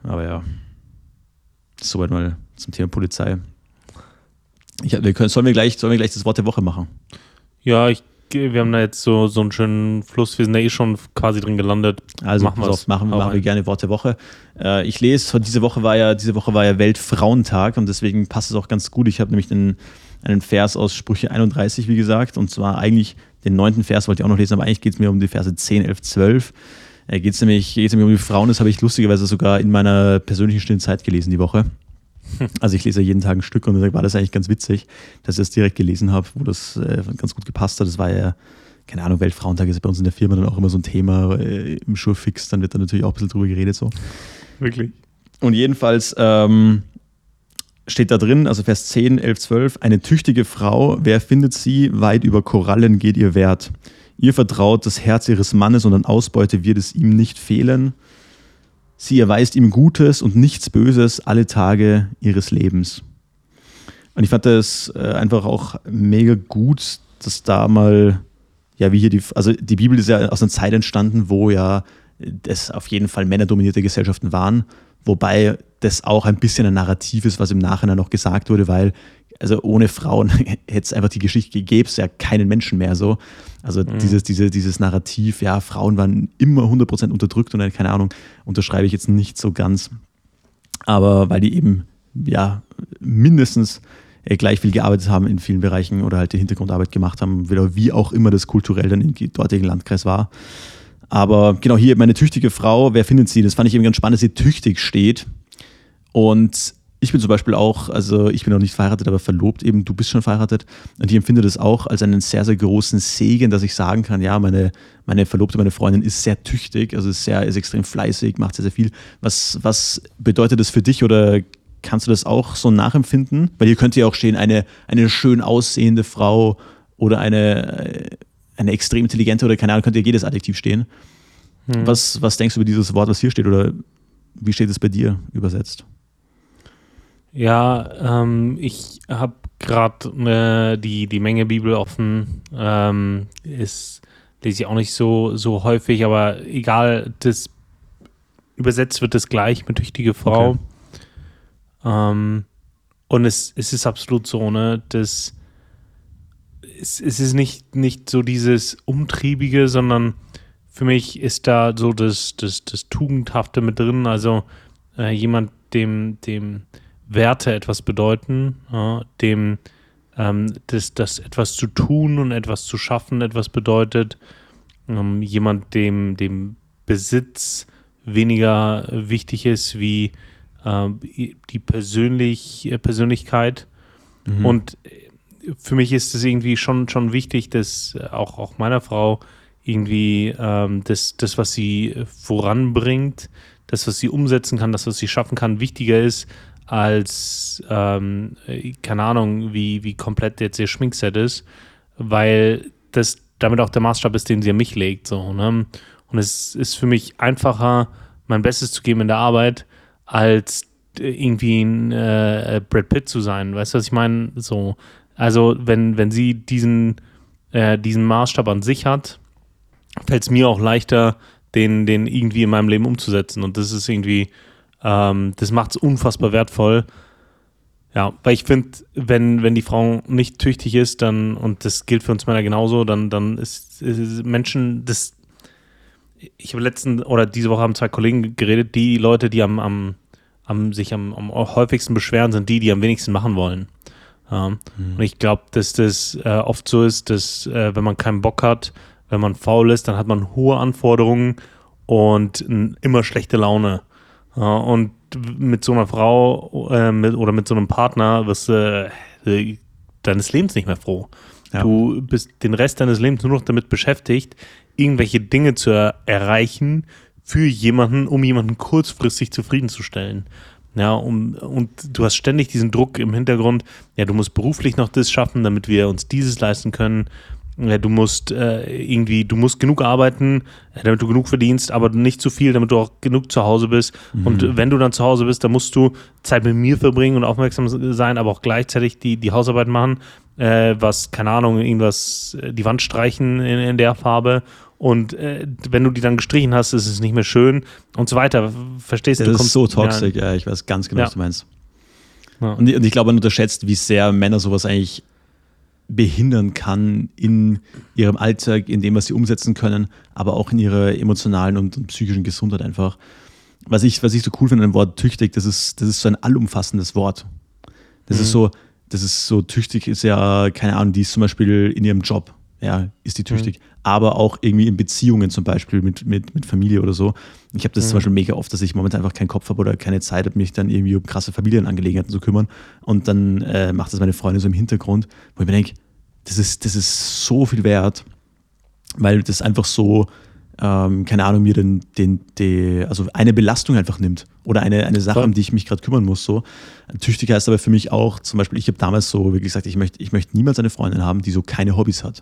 Aber ja, soweit mal zum Thema Polizei. Ich, wir können, sollen, wir gleich, sollen wir gleich das Wort der Woche machen? Ja, ich, wir haben da jetzt so, so einen schönen Fluss. Wir sind da eh schon quasi drin gelandet. Also Machen auf, machen, machen wir gerne Wort der Woche. Äh, ich lese, diese Woche war ja, diese Woche war ja Weltfrauentag und deswegen passt es auch ganz gut. Ich habe nämlich einen, einen Vers aus Sprüche 31, wie gesagt, und zwar eigentlich den neunten Vers wollte ich auch noch lesen, aber eigentlich geht es mir um die Verse 10, 11, 12. Äh, geht es nämlich, geht's nämlich um die Frauen, das habe ich lustigerweise sogar in meiner persönlichen stillen Zeit gelesen die Woche. Also ich lese ja jeden Tag ein Stück und deswegen war das eigentlich ganz witzig, dass ich das direkt gelesen habe, wo das äh, ganz gut gepasst hat. Das war ja, keine Ahnung, Weltfrauentag ist ja bei uns in der Firma dann auch immer so ein Thema äh, im Schurfix, dann wird da natürlich auch ein bisschen drüber geredet so. Wirklich. Und jedenfalls ähm, steht da drin, also Vers 10, 11, 12, eine tüchtige Frau, wer findet sie, weit über Korallen geht ihr Wert. Ihr vertraut das Herz ihres Mannes und an Ausbeute wird es ihm nicht fehlen. Sie erweist ihm Gutes und nichts Böses alle Tage ihres Lebens. Und ich fand das äh, einfach auch mega gut, dass da mal, ja, wie hier die, also die Bibel ist ja aus einer Zeit entstanden, wo ja es auf jeden Fall männerdominierte Gesellschaften waren, wobei das auch ein bisschen ein Narrativ ist, was im Nachhinein noch gesagt wurde, weil also ohne Frauen hätte es einfach die Geschichte gegeben, es ja keinen Menschen mehr so. Also mhm. dieses, diese, dieses Narrativ, ja, Frauen waren immer 100% unterdrückt und keine Ahnung, unterschreibe ich jetzt nicht so ganz. Aber weil die eben, ja, mindestens äh, gleich viel gearbeitet haben in vielen Bereichen oder halt die Hintergrundarbeit gemacht haben, wie auch immer das kulturell dann im dortigen Landkreis war. Aber genau hier meine tüchtige Frau, wer findet sie? Das fand ich eben ganz spannend, dass sie tüchtig steht. Und ich bin zum Beispiel auch, also ich bin noch nicht verheiratet, aber verlobt eben, du bist schon verheiratet. Und ich empfinde das auch als einen sehr, sehr großen Segen, dass ich sagen kann, ja, meine, meine Verlobte, meine Freundin ist sehr tüchtig, also ist, sehr, ist extrem fleißig, macht sehr, sehr viel. Was, was bedeutet das für dich oder kannst du das auch so nachempfinden? Weil hier könnte ja auch stehen, eine, eine schön aussehende Frau oder eine, eine extrem intelligente oder keine Ahnung, könnte ja jedes Adjektiv stehen. Hm. Was, was denkst du über dieses Wort, was hier steht oder wie steht es bei dir übersetzt? Ja, ähm, ich habe gerade äh, die, die Menge Bibel offen. Ähm, ist, lese ich auch nicht so, so häufig, aber egal, das übersetzt wird das gleich mit tüchtige Frau. Okay. Ähm, und es, es ist absolut so, ne, dass es, es ist nicht, nicht so dieses Umtriebige, sondern für mich ist da so das, das, das Tugendhafte mit drin. Also äh, jemand, dem, dem Werte etwas bedeuten, ja, dem ähm, das, das etwas zu tun und etwas zu schaffen etwas bedeutet, ähm, jemand, dem, dem Besitz weniger wichtig ist wie äh, die Persönlich, äh, Persönlichkeit. Mhm. Und für mich ist es irgendwie schon, schon wichtig, dass auch, auch meiner Frau irgendwie ähm, das, das, was sie voranbringt, das, was sie umsetzen kann, das, was sie schaffen kann, wichtiger ist als, ähm, keine Ahnung, wie, wie komplett jetzt ihr Schminkset ist, weil das damit auch der Maßstab ist, den sie an mich legt. So, ne? Und es ist für mich einfacher, mein Bestes zu geben in der Arbeit, als irgendwie ein äh, Brad Pitt zu sein. Weißt du, was ich meine? So, also, wenn, wenn sie diesen, äh, diesen Maßstab an sich hat, fällt es mir auch leichter, den, den irgendwie in meinem Leben umzusetzen. Und das ist irgendwie ähm, das macht es unfassbar wertvoll. Ja, weil ich finde, wenn, wenn die Frau nicht tüchtig ist, dann, und das gilt für uns Männer genauso, dann, dann ist, ist Menschen, das, ich habe letzten oder diese Woche haben zwei Kollegen geredet, die Leute, die am, am, am sich am, am häufigsten beschweren, sind die, die am wenigsten machen wollen. Ähm, mhm. Und ich glaube, dass das äh, oft so ist, dass äh, wenn man keinen Bock hat, wenn man faul ist, dann hat man hohe Anforderungen und immer schlechte Laune. Und mit so einer Frau äh, mit, oder mit so einem Partner wirst du äh, deines Lebens nicht mehr froh. Ja. Du bist den Rest deines Lebens nur noch damit beschäftigt, irgendwelche Dinge zu er erreichen für jemanden, um jemanden kurzfristig zufriedenzustellen. Ja, um, und du hast ständig diesen Druck im Hintergrund, ja, du musst beruflich noch das schaffen, damit wir uns dieses leisten können du musst äh, irgendwie, du musst genug arbeiten, äh, damit du genug verdienst, aber nicht zu viel, damit du auch genug zu Hause bist. Mhm. Und wenn du dann zu Hause bist, dann musst du Zeit mit mir verbringen und aufmerksam sein, aber auch gleichzeitig die, die Hausarbeit machen, äh, was, keine Ahnung, irgendwas, äh, die Wand streichen in, in der Farbe. Und äh, wenn du die dann gestrichen hast, ist es nicht mehr schön und so weiter. Verstehst das du? Das ist so toxisch, ja. ja. ich weiß ganz genau, ja. was du meinst. Ja. Und, und ich glaube, man unterschätzt, wie sehr Männer sowas eigentlich behindern kann in ihrem Alltag, in dem, was sie umsetzen können, aber auch in ihrer emotionalen und, psychischen Gesundheit einfach. Was ich, was ich so cool finde an dem Wort tüchtig, das ist, das ist so ein allumfassendes Wort. Das mhm. ist so, das ist so tüchtig, ist ja, keine Ahnung, die ist zum Beispiel in ihrem Job ja, ist die tüchtig. Mhm. Aber auch irgendwie in Beziehungen zum Beispiel mit, mit, mit Familie oder so. Ich habe das mhm. zum Beispiel mega oft, dass ich momentan einfach keinen Kopf habe oder keine Zeit habe, mich dann irgendwie um krasse Familienangelegenheiten zu kümmern. Und dann äh, macht das meine Freundin so im Hintergrund, wo ich mir denke, das ist, das ist so viel wert, weil das einfach so, ähm, keine Ahnung, mir den, den, die, also eine Belastung einfach nimmt oder eine, eine Sache, um die ich mich gerade kümmern muss. So. Tüchtig heißt aber für mich auch, zum Beispiel, ich habe damals so, wie gesagt, ich möchte ich möchte niemals eine Freundin haben, die so keine Hobbys hat.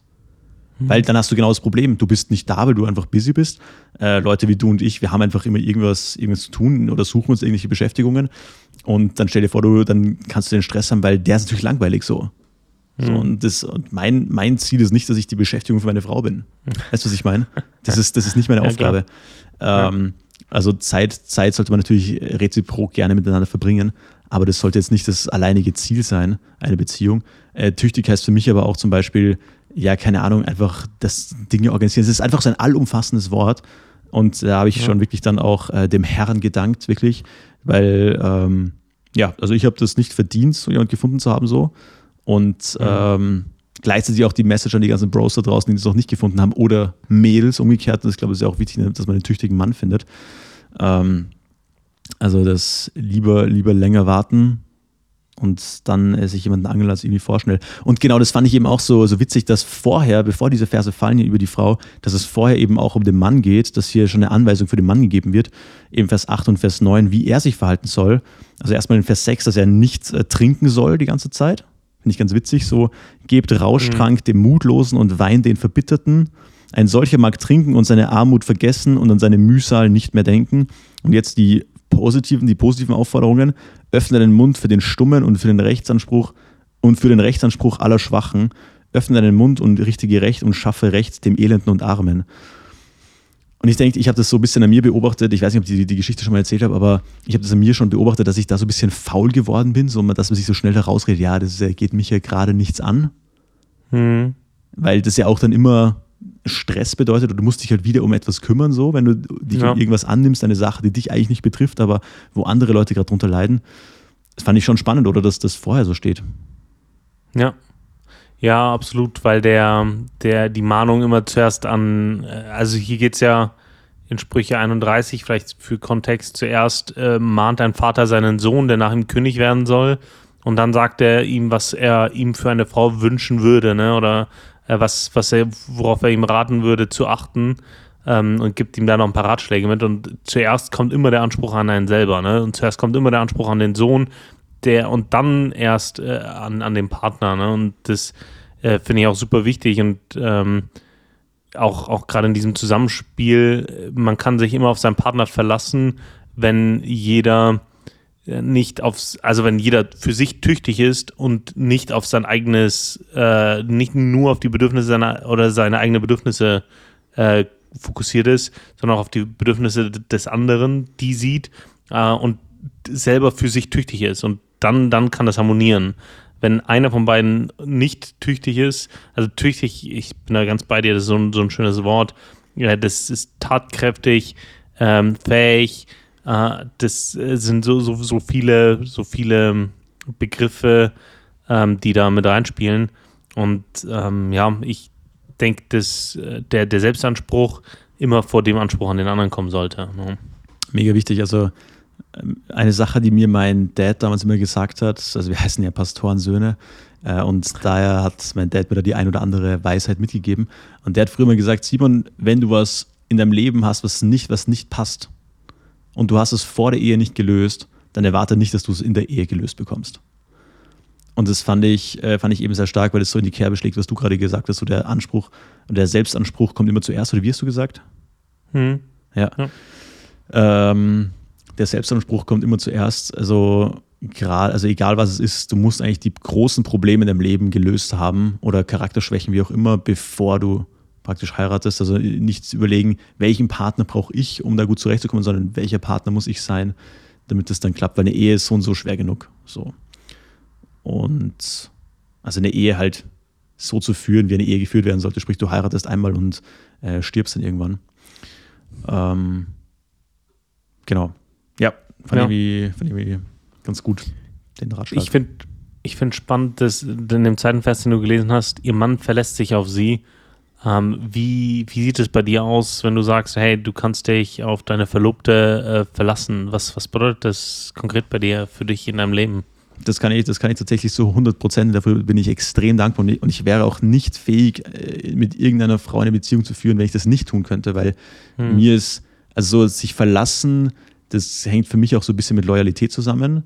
Mhm. Weil dann hast du genau das Problem. Du bist nicht da, weil du einfach busy bist. Äh, Leute wie du und ich, wir haben einfach immer irgendwas, irgendwas zu tun oder suchen uns irgendwelche Beschäftigungen. Und dann stell dir vor, du, dann kannst du den Stress haben, weil der ist natürlich langweilig so. So, mhm. und das, und mein, mein Ziel ist nicht, dass ich die Beschäftigung für meine Frau bin. Weißt du, was ich meine? Das ist, das ist nicht meine ja, Aufgabe. Ähm, Also Zeit, Zeit sollte man natürlich reziprok gerne miteinander verbringen, aber das sollte jetzt nicht das alleinige Ziel sein, eine Beziehung. Äh, tüchtig heißt für mich aber auch zum Beispiel, ja, keine Ahnung, einfach das Dinge organisieren. Es ist einfach so ein allumfassendes Wort. Und da habe ich ja. schon wirklich dann auch äh, dem Herrn gedankt, wirklich, weil, ähm, ja, also ich habe das nicht verdient, so jemand gefunden zu haben, so. Und mhm. ähm, gleichzeitig auch die Message an die ganzen Bros da draußen, die das noch nicht gefunden haben, oder Mädels umgekehrt. Und ich glaube, es ist ja auch wichtig, dass man einen tüchtigen Mann findet. Ähm, also das lieber, lieber länger warten und dann äh, sich jemanden angeln als irgendwie vorschnell. Und genau das fand ich eben auch so, so witzig, dass vorher, bevor diese Verse fallen hier über die Frau, dass es vorher eben auch um den Mann geht, dass hier schon eine Anweisung für den Mann gegeben wird, eben Vers 8 und Vers 9, wie er sich verhalten soll. Also erstmal in Vers 6, dass er nicht äh, trinken soll die ganze Zeit. Finde ich ganz witzig, so gebt Rauschtrank mhm. dem Mutlosen und Wein den Verbitterten. Ein solcher mag trinken und seine Armut vergessen und an seine Mühsal nicht mehr denken. Und jetzt die positiven, die positiven Aufforderungen, öffne deinen Mund für den Stummen und für den Rechtsanspruch und für den Rechtsanspruch aller Schwachen, öffne deinen Mund und richtige Recht und schaffe Recht dem Elenden und Armen. Und ich denke, ich habe das so ein bisschen an mir beobachtet. Ich weiß nicht, ob ich die, die Geschichte schon mal erzählt habe, aber ich habe das an mir schon beobachtet, dass ich da so ein bisschen faul geworden bin, so dass man sich so schnell herausredet, ja, das geht mich ja gerade nichts an. Hm. Weil das ja auch dann immer Stress bedeutet und du musst dich halt wieder um etwas kümmern, so, wenn du dich ja. um irgendwas annimmst, eine Sache, die dich eigentlich nicht betrifft, aber wo andere Leute gerade drunter leiden. Das fand ich schon spannend, oder dass das vorher so steht. Ja. Ja, absolut, weil der, der die Mahnung immer zuerst an, äh, also hier geht es ja in Sprüche 31, vielleicht für Kontext, zuerst äh, mahnt ein Vater seinen Sohn, der nach ihm König werden soll, und dann sagt er ihm, was er ihm für eine Frau wünschen würde, ne? Oder äh, was, was er, worauf er ihm raten würde, zu achten ähm, und gibt ihm da noch ein paar Ratschläge mit. Und zuerst kommt immer der Anspruch an einen selber, ne? Und zuerst kommt immer der Anspruch an den Sohn, der und dann erst äh, an, an den Partner, ne? Und das äh, finde ich auch super wichtig und ähm, auch, auch gerade in diesem Zusammenspiel, man kann sich immer auf seinen Partner verlassen, wenn jeder nicht aufs, also wenn jeder für sich tüchtig ist und nicht auf sein eigenes, äh, nicht nur auf die Bedürfnisse seiner oder seine eigenen Bedürfnisse äh, fokussiert ist, sondern auch auf die Bedürfnisse des anderen, die sieht äh, und selber für sich tüchtig ist. Und dann, dann kann das harmonieren. Wenn einer von beiden nicht tüchtig ist, also tüchtig, ich bin da ganz bei dir, das ist so ein, so ein schönes Wort, ja, das ist tatkräftig, ähm, fähig, äh, das äh, sind so, so, so, viele, so viele Begriffe, ähm, die da mit reinspielen. Und ähm, ja, ich denke, dass äh, der, der Selbstanspruch immer vor dem Anspruch an den anderen kommen sollte. Ne? Mega wichtig. Also ähm, eine Sache, die mir mein Dad damals immer gesagt hat, also wir heißen ja Pastorensöhne, äh, und daher hat mein Dad mir da die ein oder andere Weisheit mitgegeben. Und der hat früher immer gesagt, Simon, wenn du was in deinem Leben hast, was nicht, was nicht passt, und du hast es vor der Ehe nicht gelöst, dann erwarte nicht, dass du es in der Ehe gelöst bekommst. Und das fand ich, äh, fand ich eben sehr stark, weil es so in die Kerbe schlägt, was du gerade gesagt hast, so der Anspruch und der Selbstanspruch kommt immer zuerst, oder wie hast du gesagt? Hm. Ja. ja. Ähm, der Selbstanspruch kommt immer zuerst. Also, grad, also egal was es ist, du musst eigentlich die großen Probleme in deinem Leben gelöst haben oder Charakterschwächen, wie auch immer, bevor du praktisch heiratest. Also nicht überlegen, welchen Partner brauche ich, um da gut zurechtzukommen, sondern welcher Partner muss ich sein, damit das dann klappt, weil eine Ehe ist so und so schwer genug. So. Und also eine Ehe halt so zu führen, wie eine Ehe geführt werden sollte. Sprich, du heiratest einmal und äh, stirbst dann irgendwann. Ähm, genau. Ja, fand, ja. Ich fand ich ganz gut, den Ratschlag. Ich finde ich find spannend, dass in dem zweiten Vers, den du gelesen hast, ihr Mann verlässt sich auf sie ähm, wie, wie sieht es bei dir aus, wenn du sagst, hey, du kannst dich auf deine Verlobte äh, verlassen? Was, was bedeutet das konkret bei dir für dich in deinem Leben? Das kann ich, das kann ich tatsächlich so 100 Prozent. Dafür bin ich extrem dankbar und ich wäre auch nicht fähig, äh, mit irgendeiner Frau eine Beziehung zu führen, wenn ich das nicht tun könnte, weil hm. mir ist, also so sich verlassen, das hängt für mich auch so ein bisschen mit Loyalität zusammen.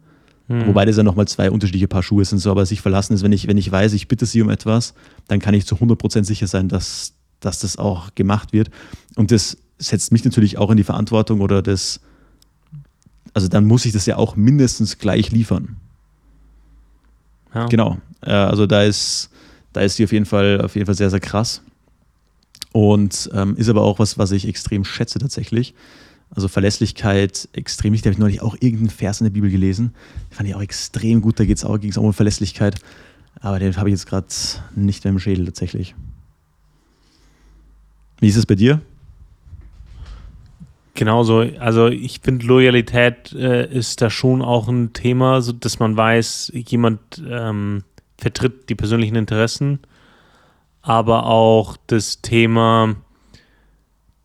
Hm. Wobei das ja nochmal zwei unterschiedliche Paar Schuhe sind, so, aber sich verlassen ist, wenn ich, wenn ich weiß, ich bitte sie um etwas, dann kann ich zu 100% sicher sein, dass, dass das auch gemacht wird. Und das setzt mich natürlich auch in die Verantwortung oder das, also dann muss ich das ja auch mindestens gleich liefern. Ja. Genau. Äh, also da ist, da ist sie auf jeden Fall, auf jeden Fall sehr, sehr krass. Und ähm, ist aber auch was, was ich extrem schätze tatsächlich. Also Verlässlichkeit extrem wichtig. Da habe ich neulich auch irgendeinen Vers in der Bibel gelesen. Den fand ich auch extrem gut. Da ging es auch, auch um Verlässlichkeit. Aber den habe ich jetzt gerade nicht mehr im Schädel tatsächlich. Wie ist es bei dir? Genauso, also ich finde Loyalität äh, ist da schon auch ein Thema, so dass man weiß, jemand ähm, vertritt die persönlichen Interessen, aber auch das Thema,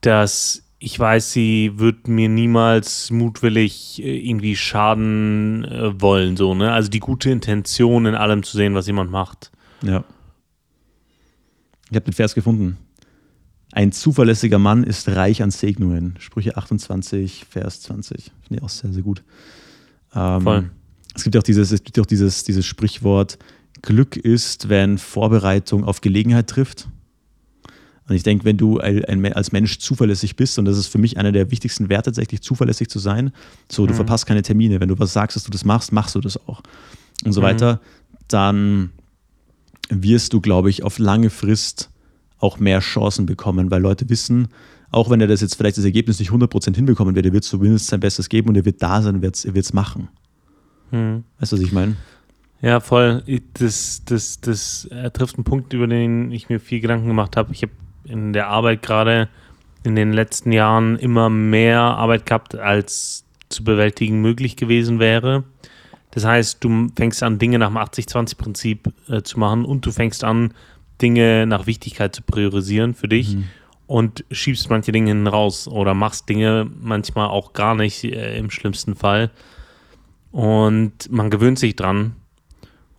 dass ich weiß, sie wird mir niemals mutwillig äh, irgendwie schaden äh, wollen, so, ne? Also die gute Intention in allem zu sehen, was jemand macht. Ja. Ich habe den Vers gefunden. Ein zuverlässiger Mann ist reich an Segnungen. Sprüche 28, Vers 20. Finde ich auch sehr, sehr gut. Ähm, Voll. Es gibt auch dieses, es gibt auch dieses, dieses Sprichwort, Glück ist, wenn Vorbereitung auf Gelegenheit trifft. Und ich denke, wenn du als Mensch zuverlässig bist, und das ist für mich einer der wichtigsten Werte, tatsächlich zuverlässig zu sein, so, du mhm. verpasst keine Termine. Wenn du was sagst, dass du das machst, machst du das auch. Und so mhm. weiter, dann wirst du, glaube ich, auf lange Frist auch mehr Chancen bekommen, weil Leute wissen, auch wenn er das jetzt vielleicht das Ergebnis nicht 100% hinbekommen wird, er wird zumindest sein Bestes geben und er wird da sein, er wird es machen. Hm. Weißt du, was ich meine? Ja, voll. Das, das, das trifft einen Punkt, über den ich mir viel Gedanken gemacht habe. Ich habe in der Arbeit gerade in den letzten Jahren immer mehr Arbeit gehabt, als zu bewältigen möglich gewesen wäre. Das heißt, du fängst an, Dinge nach dem 80-20-Prinzip äh, zu machen und du fängst an, Dinge nach Wichtigkeit zu priorisieren für dich mhm. und schiebst manche Dinge hinten raus oder machst Dinge manchmal auch gar nicht äh, im schlimmsten Fall. Und man gewöhnt sich dran.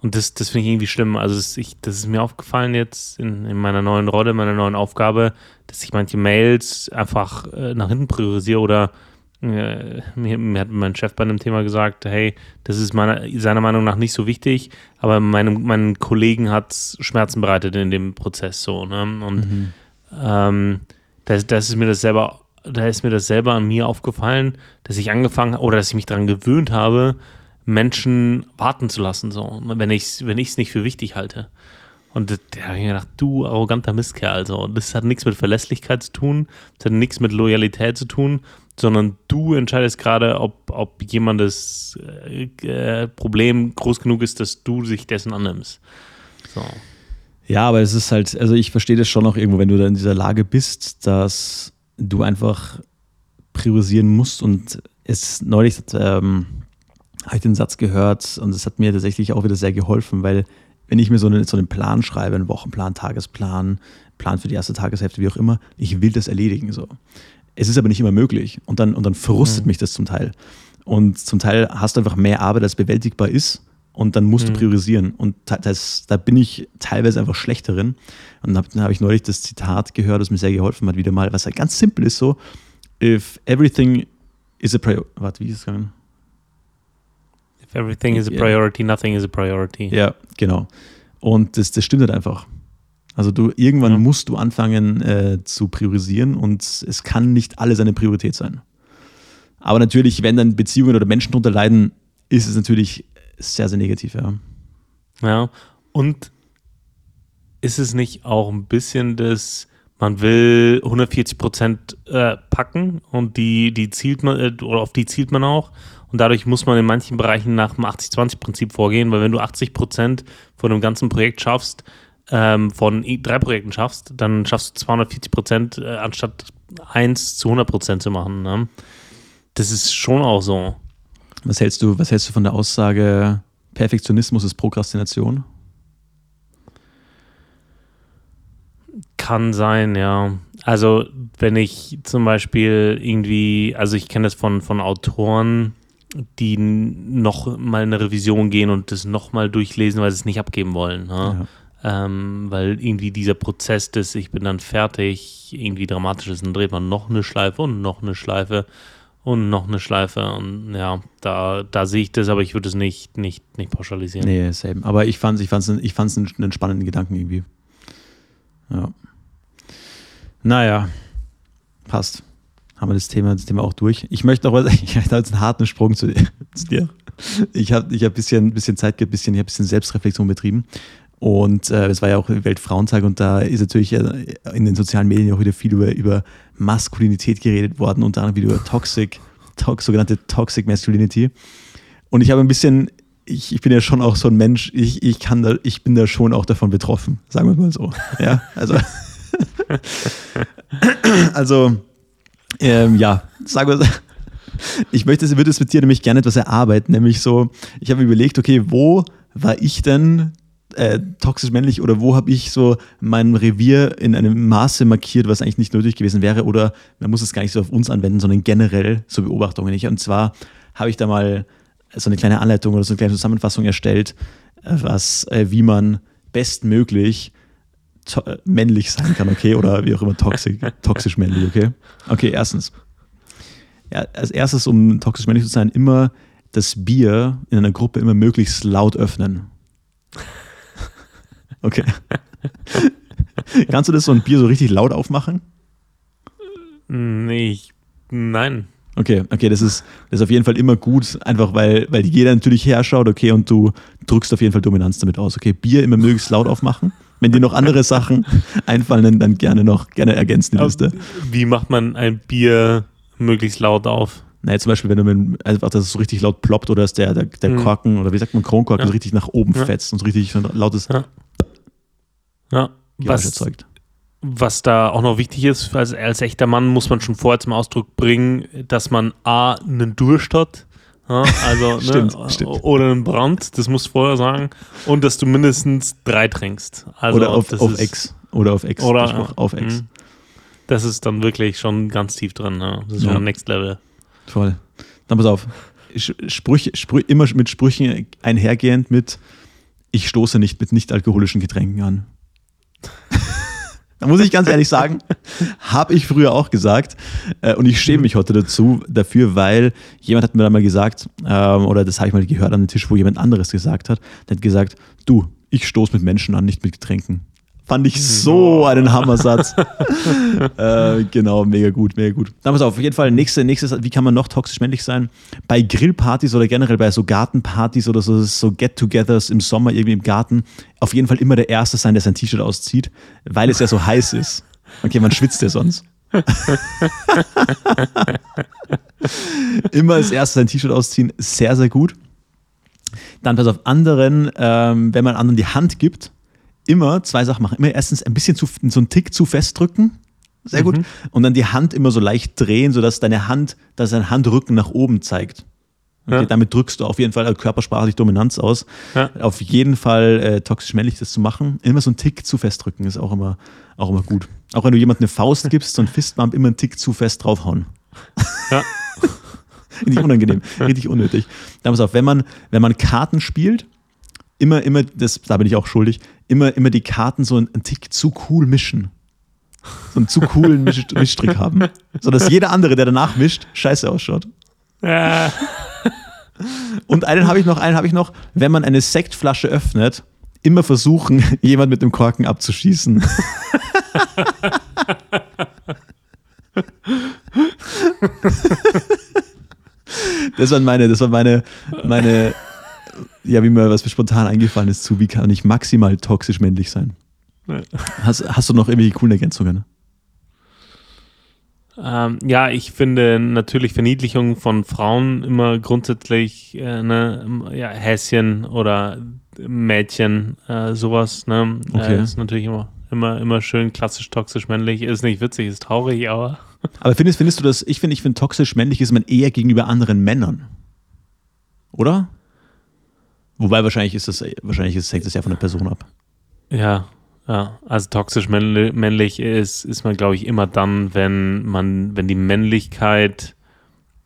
Und das, das finde ich irgendwie schlimm. Also, das, ich, das ist mir aufgefallen jetzt in, in meiner neuen Rolle, meiner neuen Aufgabe, dass ich manche Mails einfach äh, nach hinten priorisiere oder mir, mir, hat mein Chef bei einem Thema gesagt, hey, das ist meiner, seiner Meinung nach nicht so wichtig, aber meinem, meinen Kollegen hat es Schmerzen bereitet in dem Prozess so. Ne? Und mhm. ähm, das, das ist mir das selber, da ist mir das selber an mir aufgefallen, dass ich angefangen oder dass ich mich daran gewöhnt habe, Menschen warten zu lassen, so, wenn ich es wenn nicht für wichtig halte. Und da habe ich mir gedacht, du arroganter Mistkerl, also das hat nichts mit Verlässlichkeit zu tun, das hat nichts mit Loyalität zu tun, sondern du entscheidest gerade, ob, ob jemandes äh, äh, Problem groß genug ist, dass du sich dessen annimmst. So. Ja, aber es ist halt, also ich verstehe das schon auch irgendwo, wenn du da in dieser Lage bist, dass du einfach priorisieren musst und es neulich ähm, habe ich den Satz gehört und es hat mir tatsächlich auch wieder sehr geholfen, weil wenn ich mir so, eine, so einen Plan schreibe, einen Wochenplan, Tagesplan, Plan für die erste Tageshälfte, wie auch immer, ich will das erledigen so. Es ist aber nicht immer möglich. Und dann, und dann frustet mhm. mich das zum Teil. Und zum Teil hast du einfach mehr Arbeit, als bewältigbar ist. Und dann musst mhm. du priorisieren. Und das, da bin ich teilweise einfach schlecht darin. Und dann habe hab ich neulich das Zitat gehört, das mir sehr geholfen hat, wieder mal, was halt ganz simpel ist so. If everything is a priority. Warte, wie ist es gegangen? If everything is a priority, yeah. nothing is a priority. Ja, genau. Und das, das stimmt halt einfach. Also du irgendwann ja. musst du anfangen äh, zu priorisieren und es kann nicht alles eine Priorität sein. Aber natürlich, wenn dann Beziehungen oder Menschen darunter leiden, ist es natürlich sehr, sehr negativ, ja. Ja, und ist es nicht auch ein bisschen das, man will 140 Prozent äh, packen und die, die zielt man, äh, oder auf die zielt man auch. Und dadurch muss man in manchen Bereichen nach dem 80-20-Prinzip vorgehen, weil wenn du 80 Prozent von einem ganzen Projekt schaffst, ähm, von drei Projekten schaffst, dann schaffst du 240 Prozent, äh, anstatt 1 zu 100 Prozent zu machen. Ne? Das ist schon auch so. Was hältst du, was hältst du von der Aussage, Perfektionismus ist Prokrastination? Kann sein, ja. Also, wenn ich zum Beispiel irgendwie, also ich kenne das von, von Autoren, die noch mal eine Revision gehen und das noch mal durchlesen, weil sie es nicht abgeben wollen. Ne? Ja ähm, weil irgendwie dieser Prozess des Ich bin dann fertig irgendwie dramatisch ist. Dann dreht man noch eine Schleife und noch eine Schleife und noch eine Schleife und ja, da, da sehe ich das, aber ich würde es nicht, nicht, nicht pauschalisieren. Nee, same. Aber ich fand es ich fand's, ich fand's einen, einen spannenden Gedanken irgendwie. Ja. Naja, passt. Haben wir das Thema, das Thema auch durch. Ich möchte noch was, ich habe jetzt einen harten Sprung zu dir. Zu dir. Ich habe ich hab ein bisschen, bisschen Zeit gehabt, bisschen, ich habe ein bisschen Selbstreflexion betrieben. Und äh, es war ja auch Weltfrauentag und da ist natürlich in den sozialen Medien auch wieder viel über, über Maskulinität geredet worden, unter anderem wieder über Toxic, to sogenannte Toxic Masculinity. Und ich habe ein bisschen, ich, ich bin ja schon auch so ein Mensch, ich, ich kann da, ich bin da schon auch davon betroffen, sagen wir mal so. Ja, also, also ähm, ja, sagen wir ich möchte, würde es mit dir nämlich gerne etwas erarbeiten, nämlich so, ich habe überlegt, okay, wo war ich denn äh, toxisch männlich oder wo habe ich so mein Revier in einem Maße markiert, was eigentlich nicht nötig gewesen wäre oder man muss es gar nicht so auf uns anwenden, sondern generell so Beobachtungen. Ich, und zwar habe ich da mal so eine kleine Anleitung oder so eine kleine Zusammenfassung erstellt, äh, was, äh, wie man bestmöglich äh, männlich sein kann, okay? Oder wie auch immer toxisch, toxisch männlich, okay? Okay, erstens. Ja, als erstes, um toxisch männlich zu sein, immer das Bier in einer Gruppe immer möglichst laut öffnen. Okay. Kannst du das so ein Bier so richtig laut aufmachen? Nee, ich, nein. Okay, okay, das ist, das ist auf jeden Fall immer gut, einfach weil, weil jeder natürlich herschaut, okay, und du drückst auf jeden Fall Dominanz damit aus. Okay, Bier immer möglichst laut aufmachen. Wenn dir noch andere Sachen einfallen, dann, dann gerne noch, gerne ergänzen die Liste. Wie macht man ein Bier möglichst laut auf? Naja, zum Beispiel, wenn du mit, einfach, dass es so richtig laut ploppt oder dass der, der, der mhm. Korken oder wie sagt man, Kronkorken ja. so richtig nach oben ja. fetzt und so richtig so ein lautes ja. Ja. Was, erzeugt. Was da auch noch wichtig ist, als, als echter Mann muss man schon vorher zum Ausdruck bringen, dass man A, einen Durst hat, ja, also, stimmt, ne, stimmt. Oder einen Brand, das musst du vorher sagen. Und dass du mindestens drei trinkst. Also oder auf, auf ist, X. Oder auf X. Oder auf X. Mh. Das ist dann wirklich schon ganz tief drin. Ja. Das ist ja. schon Next Level. Voll. Dann pass auf. Sprüche, Sprüche, immer mit Sprüchen einhergehend mit ich stoße nicht mit nicht alkoholischen Getränken an. Da muss ich ganz ehrlich sagen, habe ich früher auch gesagt äh, und ich schäme mich heute dazu dafür, weil jemand hat mir da mal gesagt, ähm, oder das habe ich mal gehört an den Tisch, wo jemand anderes gesagt hat, der hat gesagt, du, ich stoße mit Menschen an, nicht mit Getränken. Fand ich so einen Hammersatz. äh, genau, mega gut, mega gut. Dann pass auf, auf jeden Fall, nächste, nächstes, wie kann man noch toxisch männlich sein? Bei Grillpartys oder generell bei so Gartenpartys oder so, so Get-togethers im Sommer irgendwie im Garten, auf jeden Fall immer der Erste sein, der sein T-Shirt auszieht, weil es ja so heiß ist. Okay, man schwitzt ja sonst. immer als erstes sein T-Shirt ausziehen, sehr, sehr gut. Dann pass auf anderen, ähm, wenn man anderen die Hand gibt, immer zwei Sachen machen. Immer erstens ein bisschen zu, so einen Tick zu fest drücken. Sehr gut. Mhm. Und dann die Hand immer so leicht drehen, sodass deine Hand, dass dein Handrücken nach oben zeigt. Okay, ja. Damit drückst du auf jeden Fall körpersprachlich Dominanz aus. Ja. Auf jeden Fall äh, toxisch männlich das zu machen. Immer so einen Tick zu fest drücken ist auch immer, auch immer gut. Auch wenn du jemandem eine Faust gibst, so ein Fistbump, immer einen Tick zu fest draufhauen. Ja. richtig unangenehm, richtig unnötig. Dann pass auf, wenn man, wenn man Karten spielt, immer, immer, das, da bin ich auch schuldig, immer, immer die Karten so einen, einen Tick zu cool mischen. So einen zu coolen Misch Mischtrick haben. Sodass jeder andere, der danach mischt, scheiße ausschaut. Ja. Und einen habe ich noch, einen habe ich noch, wenn man eine Sektflasche öffnet, immer versuchen, jemand mit dem Korken abzuschießen. das waren meine, das waren meine, meine ja, wie mir was spontan eingefallen ist, zu wie kann ich maximal toxisch männlich sein? Ja. Hast, hast du noch irgendwelche coolen Ergänzungen? Ähm, ja, ich finde natürlich Verniedlichung von Frauen immer grundsätzlich äh, ne, ja, Häschen oder Mädchen, äh, sowas. Ne? Äh, okay. Äh, ist natürlich immer, immer, immer schön klassisch toxisch männlich. Ist nicht witzig, ist traurig, aber. Aber findest, findest du das, ich finde, ich finde toxisch männlich ist man eher gegenüber anderen Männern. Oder? Wobei wahrscheinlich ist das, wahrscheinlich ist, hängt das ja von der Person ab. Ja, ja. Also toxisch männlich ist, ist man, glaube ich, immer dann, wenn man, wenn die Männlichkeit,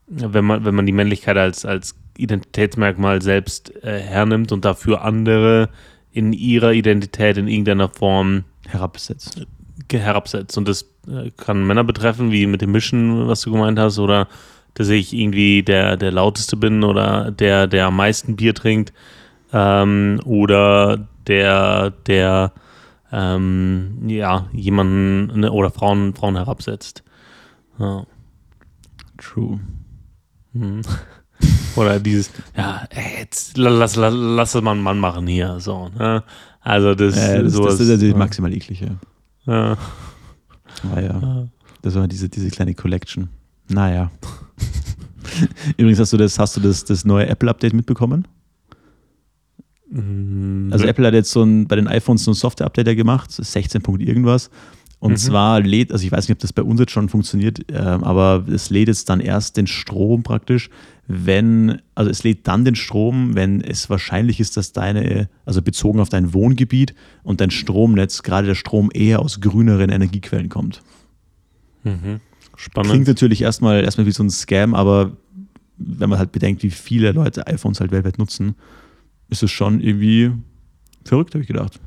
wenn man, wenn man die Männlichkeit als, als Identitätsmerkmal selbst äh, hernimmt und dafür andere in ihrer Identität in irgendeiner Form herabsetzt. Herabsetzt. Und das äh, kann Männer betreffen, wie mit dem Mischen, was du gemeint hast, oder dass ich irgendwie der, der lauteste bin oder der, der am meisten Bier trinkt ähm, oder der, der ähm, ja, jemanden ne, oder Frauen, Frauen herabsetzt. Ja. True. Hm. Oder dieses, ja, jetzt lass, lass, lass es mal einen Mann machen hier. So, ne? Also das, Äh, das, sowas, das ist natürlich ja. maximal eklig, ja. Ja. Ah, ja. Das war diese, diese kleine Collection. Naja. Übrigens hast du das, hast du das, das neue Apple-Update mitbekommen? Mhm. Also Apple hat jetzt so ein, bei den iPhones so ein Software-Update gemacht, 16 Punkt irgendwas. Und Mhm. zwar lädt, also ich weiß nicht, ob das bei uns jetzt schon funktioniert, ähm, aber es lädt jetzt dann erst den Strom praktisch, wenn, also es lädt dann den Strom, wenn es wahrscheinlich ist, dass deine, also bezogen auf dein Wohngebiet und dein Stromnetz, gerade der Strom eher aus grüneren Energiequellen kommt. Mhm. Spannend. Klingt natürlich erstmal, erstmal wie so ein Scam, aber wenn man halt bedenkt, wie viele Leute iPhones halt weltweit nutzen, ist es schon irgendwie verrückt, habe ich gedacht.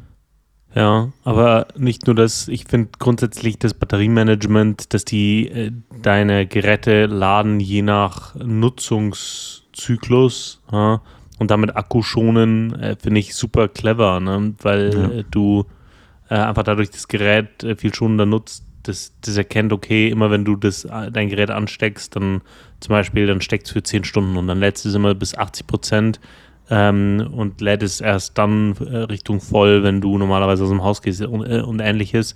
Ja, aber nicht nur das, ich finde grundsätzlich das Batteriemanagement, dass die äh, deine Geräte laden je nach Nutzungszyklus ja, und damit Akku schonen, äh, finde ich super clever, ne? weil Ja. äh, du einfach dadurch das Gerät äh, viel schonender nutzt, das, das erkennt, okay, immer wenn du das, äh, dein Gerät ansteckst, dann zum Beispiel, dann steckt es für 10 Stunden und dann lädst es immer bis 80 Prozent ähm, und lädt es erst dann äh, Richtung voll, wenn du normalerweise aus dem Haus gehst und, äh, und ähnliches.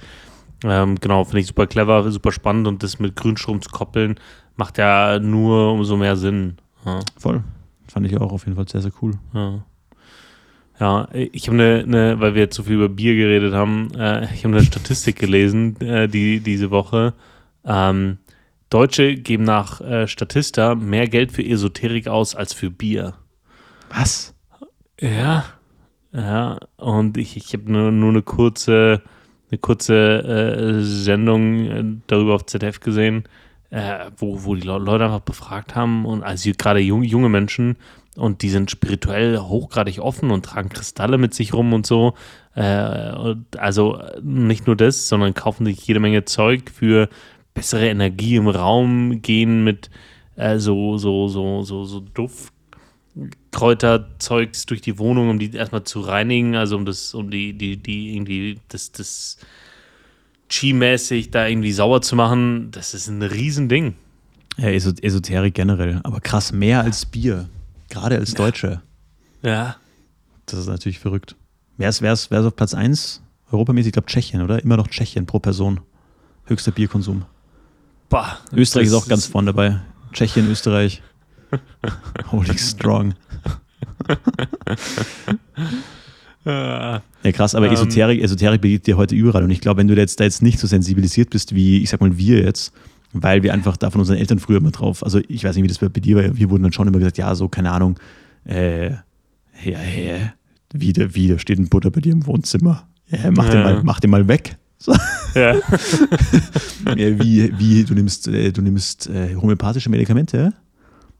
Ähm, genau, finde ich super clever, super spannend und das mit Grünstrom zu koppeln, macht ja nur umso mehr Sinn. Ja. Voll. Fand ich auch auf jeden Fall sehr, sehr cool. Ja, ja ich habe eine, eine, weil wir jetzt so viel über Bier geredet haben, äh, ich habe eine Statistik gelesen, äh, die diese Woche. Ähm, Deutsche geben nach äh, Statista mehr Geld für Esoterik aus als für Bier. Was? Ja, ja, und ich, ich habe nur, nur eine kurze, eine kurze äh, Sendung äh, darüber auf ZDF gesehen, äh, wo, wo die Le- Leute einfach befragt haben und also gerade jung, junge Menschen und die sind spirituell hochgradig offen und tragen Kristalle mit sich rum und so. Äh, und also nicht nur das, sondern kaufen sich jede Menge Zeug für bessere Energie im Raum, gehen mit äh, so, so, so, so, so Duft. Kräuterzeugs durch die Wohnung, um die erstmal zu reinigen, also um das, um die, die, die irgendwie das, das Chi-mäßig da irgendwie sauer zu machen, das ist ein Riesending. Ja, Eso Esoterik generell. Aber krass, mehr als Bier. Gerade als Deutsche. Ja. Das ist natürlich verrückt. Wer ist, wer ist, wer ist auf Platz 1? Europamäßig, ich glaube Tschechien, oder? Immer noch Tschechien pro Person. Höchster Bierkonsum. Bah, Österreich ist auch ganz vorne dabei. Tschechien, Österreich. Holy strong. Ja, krass, aber Ähm. Esoterik, Esoterik begegnet dir heute überall. Und ich glaube, wenn du jetzt, da jetzt nicht so sensibilisiert bist, wie, ich sag mal, wir jetzt, weil wir einfach da von unseren Eltern früher immer drauf, also ich weiß nicht, wie das bei dir war, wir wurden dann schon immer gesagt, ja, so, keine Ahnung, äh, ja, ja, wieder, wieder steht ein Butter bei dir im Wohnzimmer. Ja, mach, Den, Ja. mal, mach den mal weg. So, ja. ja, wie, wie, du nimmst, äh, du nimmst äh, homöopathische Medikamente,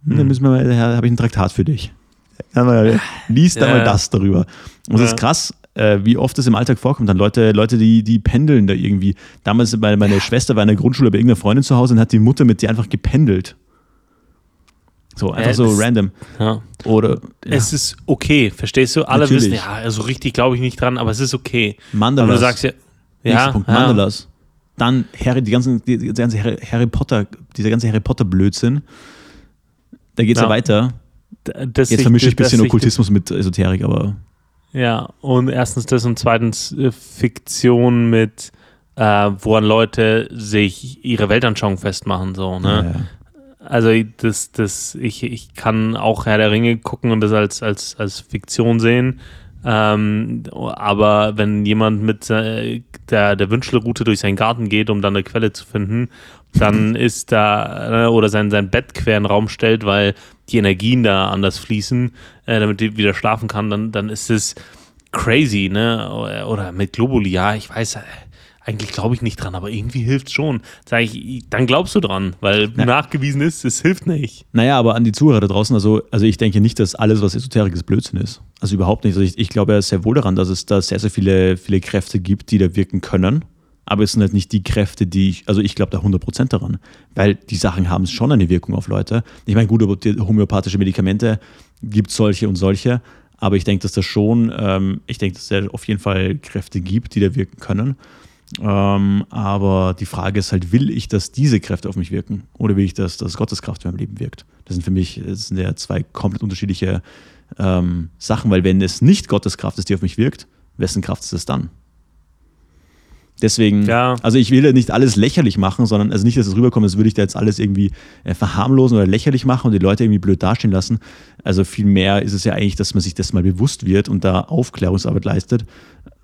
ja? Dann Hm. müssen wir mal, da habe ich ein Traktat für dich. Lies da Ja. mal das darüber. Und es Ja. ist krass, äh, wie oft es im Alltag vorkommt. Dann Leute, Leute, die, die pendeln da irgendwie. Damals, meine, meine Schwester war in der Grundschule bei irgendeiner Freundin zu Hause und hat die Mutter mit dir einfach gependelt. So, einfach Äh, so das- random. ja. Oder ja, Es ist okay, verstehst du? Alle Natürlich. wissen, ja, also richtig glaube ich nicht dran, aber es ist okay. Aber Mandalas. du sagst ja, ja, Punkt. Mandalas. Dann Harry, die ganzen, die, die ganze Harry, Harry Potter, dieser ganze Harry Potter-Blödsinn. Da geht es ja. Ja. weiter. Das Jetzt vermische ich ein bisschen Okkultismus mit Esoterik, aber Ja, und erstens das und zweitens äh, Fiktion mit, äh, woran Leute sich ihre Weltanschauung festmachen, so, ne? ja, ja. Also das, das, ich, ich kann auch Herr der Ringe gucken und das als, als, als Fiktion sehen. Ähm, aber wenn jemand mit äh, der, der Wünschelroute durch seinen Garten geht, um dann eine Quelle zu finden, dann ist da, äh, oder sein, sein Bett quer in den Raum stellt, weil die Energien da anders fließen, äh, damit die wieder schlafen kann, dann, dann ist es crazy, ne? Oder, oder mit Globuli, ja, ich weiß, äh, eigentlich glaube ich nicht dran, aber irgendwie hilft schon. Sag ich, dann glaubst du dran, weil Ja. nachgewiesen ist, es hilft nicht. Naja, aber an die Zuhörer da draußen, also, also ich denke nicht, dass alles, was Esoterik ist, Blödsinn ist. Also überhaupt nicht. Also ich, ich glaube ja sehr wohl daran, dass es da sehr, sehr viele, viele Kräfte gibt, die da wirken können. Aber es sind halt nicht die Kräfte, die ich, also ich glaube da 100% daran. Weil die Sachen haben schon eine Wirkung auf Leute. Ich meine, gut, homöopathische Medikamente gibt solche und solche. Aber ich denke, dass das schon, ähm, ich denke, dass es da auf jeden Fall Kräfte gibt, die da wirken können. Ähm, aber die Frage ist halt, will ich, dass diese Kräfte auf mich wirken? Oder will ich, dass, dass Gottes Kraft in meinem Leben wirkt? Das sind für mich das sind ja zwei komplett unterschiedliche ähm, Sachen, weil wenn es nicht Gottes Kraft ist, die auf mich wirkt, wessen Kraft ist es dann? Deswegen, ja. also ich will ja nicht alles lächerlich machen, sondern also nicht, dass es rüberkommt, als würde ich da jetzt alles irgendwie äh, verharmlosen oder lächerlich machen und die Leute irgendwie blöd dastehen lassen. Also vielmehr ist es ja eigentlich, dass man sich das mal bewusst wird und da Aufklärungsarbeit leistet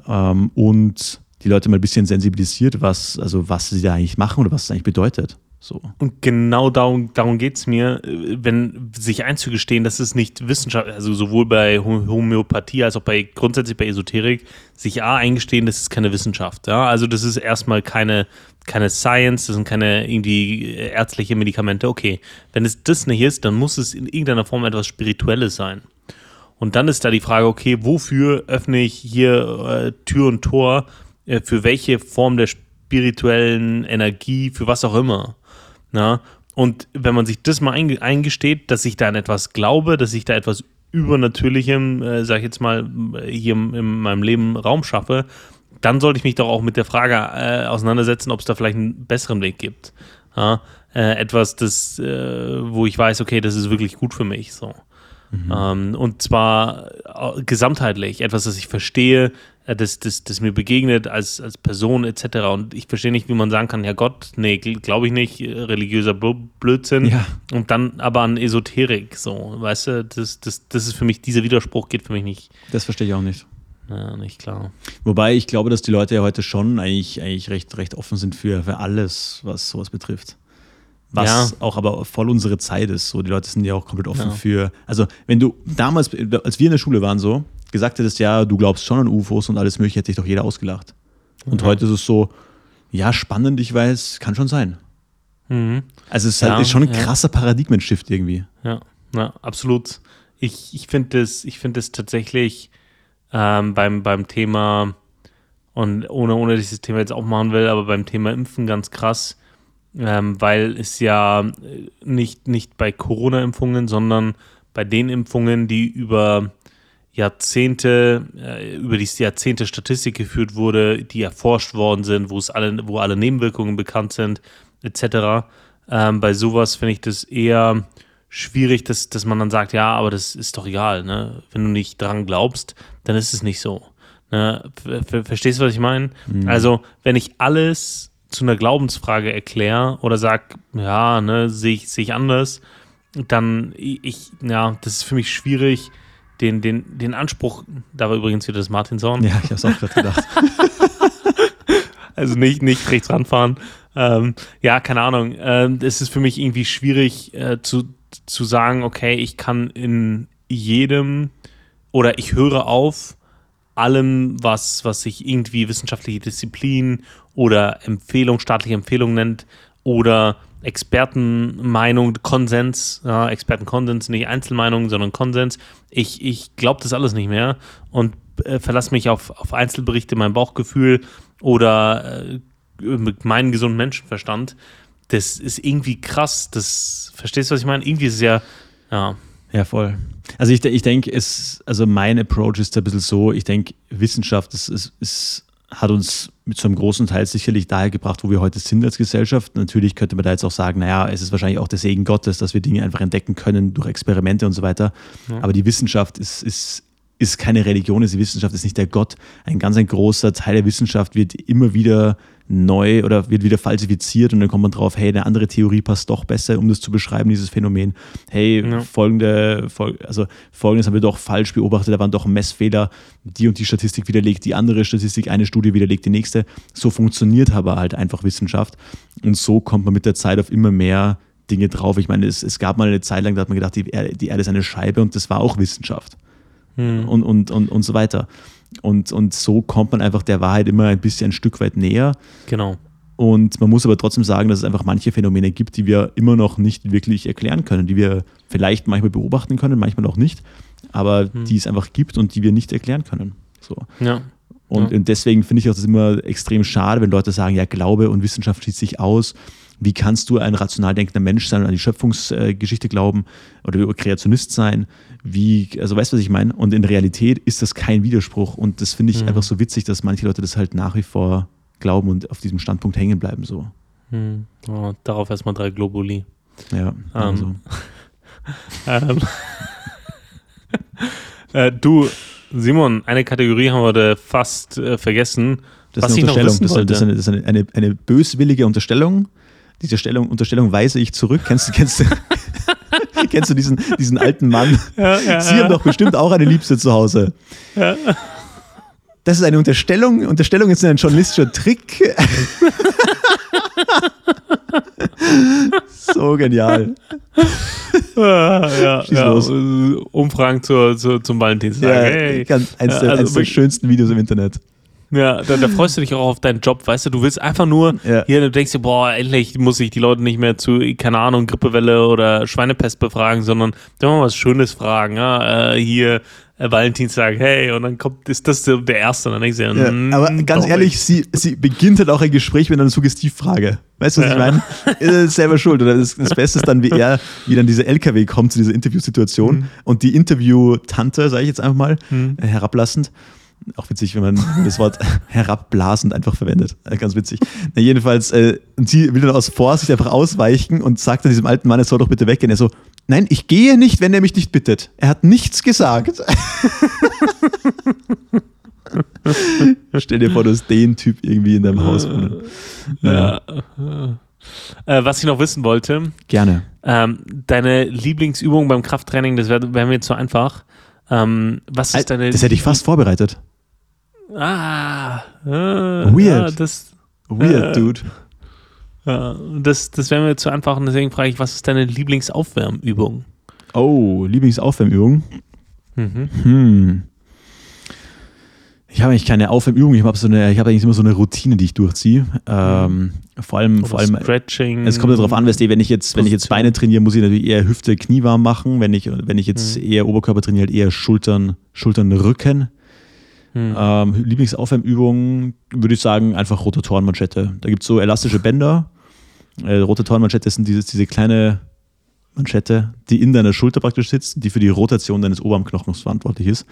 ähm, und die Leute mal ein bisschen sensibilisiert, was, also was sie da eigentlich machen oder was es eigentlich bedeutet. So. Und genau darum, darum geht es mir, wenn sich einzugestehen, dass es nicht Wissenschaft, also sowohl bei Homöopathie als auch bei grundsätzlich bei Esoterik, sich A eingestehen, das ist keine Wissenschaft. Ja? Also das ist erstmal keine, keine Science, das sind keine irgendwie ärztliche Medikamente. Okay, wenn es das nicht ist, dann muss es in irgendeiner Form etwas Spirituelles sein. Und dann ist da die Frage, okay, wofür öffne ich hier äh, Tür und Tor, für welche Form der spirituellen Energie, für was auch immer. Na? Und wenn man sich das mal eingesteht, dass ich da an etwas glaube, dass ich da etwas Übernatürlichem, äh, sag ich jetzt mal, hier in meinem Leben Raum schaffe, dann sollte ich mich doch auch mit der Frage äh, auseinandersetzen, ob es da vielleicht einen besseren Weg gibt. Ja? Äh, etwas, das, äh, wo ich weiß, okay, das ist wirklich gut für mich. So. Mhm. Ähm, und zwar äh, gesamtheitlich, etwas, das ich verstehe, äh, das, das, das mir begegnet als, als Person etc. Und ich verstehe nicht, wie man sagen kann, ja Gott, nee, glaube ich nicht, äh, religiöser Blödsinn. Ja. Und dann aber an Esoterik, so, weißt du, das, das, das ist für mich, dieser Widerspruch geht für mich nicht. Das verstehe ich auch nicht. Ja, nicht klar. Wobei ich glaube, dass die Leute ja heute schon eigentlich, eigentlich recht, recht offen sind für, für alles, was sowas betrifft. Was ja. auch aber voll unsere Zeit ist. So, die Leute sind ja auch komplett offen ja. für. Also, wenn du damals, als wir in der Schule waren, so, gesagt hättest, ja, du glaubst schon an UFOs und alles mögliche, hätte sich doch jeder ausgelacht. Und mhm. heute ist es so, ja, spannend, ich weiß, kann schon sein. Mhm. Also es ist halt ja, ist schon ein krasser. Paradigmenshift irgendwie. Ja, ja absolut. Ich, ich finde es find tatsächlich ähm, beim, beim Thema, und ohne, ohne dass ich das Thema jetzt auch machen will, aber beim Thema Impfen ganz krass, ähm, weil es ja nicht, nicht bei Corona-Impfungen, sondern bei den Impfungen, die über Jahrzehnte, äh, über die Jahrzehnte Statistik geführt wurde, die erforscht worden sind, wo es alle, wo alle Nebenwirkungen bekannt sind, etc. Ähm, bei sowas finde ich das eher schwierig, dass, dass man dann sagt, ja, aber das ist doch egal, ne? Wenn du nicht dran glaubst, dann ist es nicht so. Ne? Verstehst du, was ich meine? Mhm. Also, wenn ich alles zu einer Glaubensfrage erkläre oder sage, ja, ne, sehe ich, seh ich anders, dann ich, ja, das ist für mich schwierig, den, den, den Anspruch, da war übrigens wieder das Martinshorn. Ja, ich habe es auch gerade gedacht. also nicht, nicht rechts ranfahren. Ähm, ja, keine Ahnung. Ähm, es ist für mich irgendwie schwierig äh, zu, zu sagen, okay, ich kann in jedem oder ich höre auf allem, was, was sich irgendwie wissenschaftliche Disziplin oder Empfehlung, staatliche Empfehlung nennt oder Expertenmeinung, Konsens, ja, Expertenkonsens, nicht Einzelmeinung, sondern Konsens. Ich, ich glaube das alles nicht mehr und äh, verlasse mich auf, auf Einzelberichte, mein Bauchgefühl oder äh, mit meinem gesunden Menschenverstand. Das ist irgendwie krass. Das, verstehst du, was ich meine? Irgendwie ist es ja, ja. Ja, voll. Also ich, ich denke, es, also mein Approach ist ein bisschen so, ich denke, Wissenschaft ist, ist, ist hat uns mit so einem großen Teil sicherlich daher gebracht, wo wir heute sind als Gesellschaft. Natürlich könnte man da jetzt auch sagen, naja, es ist wahrscheinlich auch der Segen Gottes, dass wir Dinge einfach entdecken können durch Experimente und so weiter. Ja. Aber die Wissenschaft ist, ist, ist keine Religion, ist die Wissenschaft ist nicht der Gott. Ein ganz ein großer Teil der Wissenschaft wird immer wieder neu oder wird wieder falsifiziert und dann kommt man drauf, hey, eine andere Theorie passt doch besser, um das zu beschreiben, dieses Phänomen. Hey, ja. folgende, also folgendes haben wir doch falsch beobachtet, da waren doch Messfehler, die und die Statistik widerlegt, die andere Statistik, eine Studie widerlegt die nächste. So funktioniert aber halt einfach Wissenschaft und so kommt man mit der Zeit auf immer mehr Dinge drauf. Ich meine, es, es gab mal eine Zeit lang, da hat man gedacht, die Erde, die Erde ist eine Scheibe und das war auch Wissenschaft. Hm. Und, und, und, und so weiter. Und, und so kommt man einfach der Wahrheit immer ein bisschen ein Stück weit näher. Genau. Und man muss aber trotzdem sagen, dass es einfach manche Phänomene gibt, die wir immer noch nicht wirklich erklären können, die wir vielleicht manchmal beobachten können, manchmal auch nicht, aber hm. die es einfach gibt und die wir nicht erklären können. So. Ja. Und, ja. und deswegen finde ich auch das immer extrem schade, wenn Leute sagen, ja, Glaube und Wissenschaft schließt sich aus. Wie kannst du ein rational denkender Mensch sein und an die Schöpfungsgeschichte glauben oder Kreationist sein? Wie, also weißt du, was ich meine? Und in Realität ist das kein Widerspruch. Und das finde ich mhm. einfach so witzig, dass manche Leute das halt nach wie vor glauben und auf diesem Standpunkt hängen bleiben. So. Mhm. Oh, darauf erstmal drei Globuli. Ja, ähm. also. ähm. äh, du, Simon, eine Kategorie haben wir fast äh, vergessen. Das was ist eine Unterstellung. Das ist, eine, das ist eine, eine, eine böswillige Unterstellung. Diese Stellung, Unterstellung weise ich zurück. Kennst du, kennst du, kennst du diesen, diesen alten Mann? Ja, ja, Sie haben doch bestimmt auch eine Liebste zu Hause. Ja. Das ist eine Unterstellung. Unterstellung ist ein journalistischer Trick. so genial. Ah, ja, Schieß ja, los. Umfragen zur, zur, zum Valentinstag. Ja, hey. eins, Ja, der, also eins der schönsten Videos im Internet. Ja, da, da freust du dich auch auf deinen Job, weißt du? Du willst einfach nur, Ja. hier, du denkst dir, boah, endlich muss ich die Leute nicht mehr zu, keine Ahnung, Grippewelle oder Schweinepest befragen, sondern da mal was Schönes fragen. Ja? Äh, hier, äh, Valentinstag, hey, und dann kommt, ist das so der Erste, und dann denkst du, Ja, mm, aber ganz ehrlich, sie, sie beginnt halt auch ein Gespräch mit einer Suggestivfrage. Weißt du, was ich Ja. meine? Ist selber schuld. Oder das, das Beste ist dann, wie er, wie dann dieser LKW kommt zu dieser Interviewsituation Mhm. und die Interview-Tante, sage ich jetzt einfach mal, Mhm. äh, herablassend. Auch witzig, wenn man das Wort herabblasend einfach verwendet. Äh, Ganz witzig. Na, jedenfalls, äh, und sie will dann aus Vorsicht einfach ausweichen und sagt dann diesem alten Mann, er soll doch bitte weggehen. Er so, nein, ich gehe nicht, wenn er mich nicht bittet. Er hat nichts gesagt. Stell dir vor, du hast den Typ irgendwie in deinem Haus wohnen. Naja, Ja. Äh, was ich noch wissen wollte, gerne. ähm, deine Lieblingsübung beim Krafttraining, das wäre wär mir jetzt so einfach. Ähm, was ist deine Das hätte ich fast vorbereitet. Ah, äh, Weird. Ja, das, Weird, Äh, dude. ja, das, das wäre mir zu einfach und deswegen frage ich, was ist deine Lieblingsaufwärmübung? Oh, Lieblingsaufwärmübung. Mhm. Hm. Ich habe eigentlich keine Aufwärmübung, ich habe so eine, ich habe eigentlich immer so eine Routine, die ich durchziehe. Ähm, vor allem, vor allem, Stretching. es kommt ja darauf an, weißt du, wenn ich jetzt, wenn ich jetzt. Beine trainiere, muss ich natürlich eher Hüfte, Knie warm machen. Wenn ich, wenn ich jetzt Mhm. eher Oberkörper trainiere, halt eher Schultern, Schultern, Rücken. Hm. Ähm, Lieblingsaufwärmübung würde ich sagen, einfach Rotatorenmanschette. Da gibt es so elastische Bänder. Äh, Rotatorenmanschette sind dieses, diese kleine Manschette, die in deiner Schulter praktisch sitzt, die für die Rotation deines Oberarmknochens verantwortlich ist.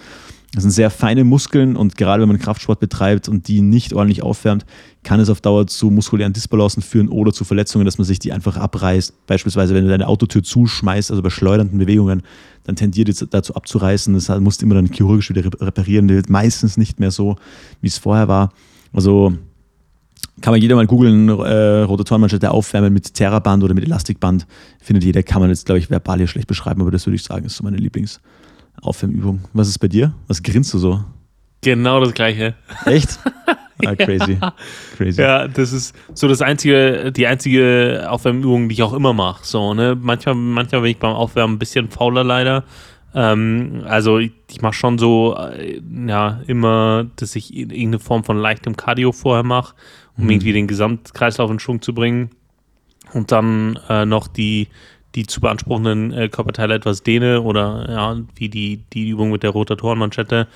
Das sind sehr feine Muskeln und gerade wenn man Kraftsport betreibt und die nicht ordentlich aufwärmt, kann es auf Dauer zu muskulären Disbalancen führen oder zu Verletzungen, dass man sich die einfach abreißt. Beispielsweise, wenn du deine Autotür zuschmeißt, also bei schleudernden Bewegungen, dann tendiert es dazu abzureißen. Das musst du immer dann chirurgisch wieder rep- reparieren. Das wird meistens nicht mehr so, wie es vorher war. Also kann man jeder mal googeln, äh, Rotatorenmanschette aufwärmen mit Terraband oder mit Elastikband. Findet jeder, kann man jetzt, glaube ich, verbal hier schlecht beschreiben, aber das würde ich sagen, ist so meine Lieblingsaufwärmübung. Was ist bei dir? Was grinst du so? Genau das gleiche. Echt? Ah, crazy. Crazy. Ja, das ist so das einzige, die einzige Aufwärmübung, die ich auch immer mache. So, ne? Manchmal, manchmal bin ich beim Aufwärmen ein bisschen fauler leider. Ähm, also ich, ich mache schon so, äh, ja, immer, dass ich in- irgendeine Form von leichtem Cardio vorher mache, um Mhm. irgendwie den Gesamtkreislauf in Schwung zu bringen. Und dann äh, noch die, die zu beanspruchenden äh, Körperteile etwas dehne oder ja, wie die, die Übung mit der Rotatorenmanschette.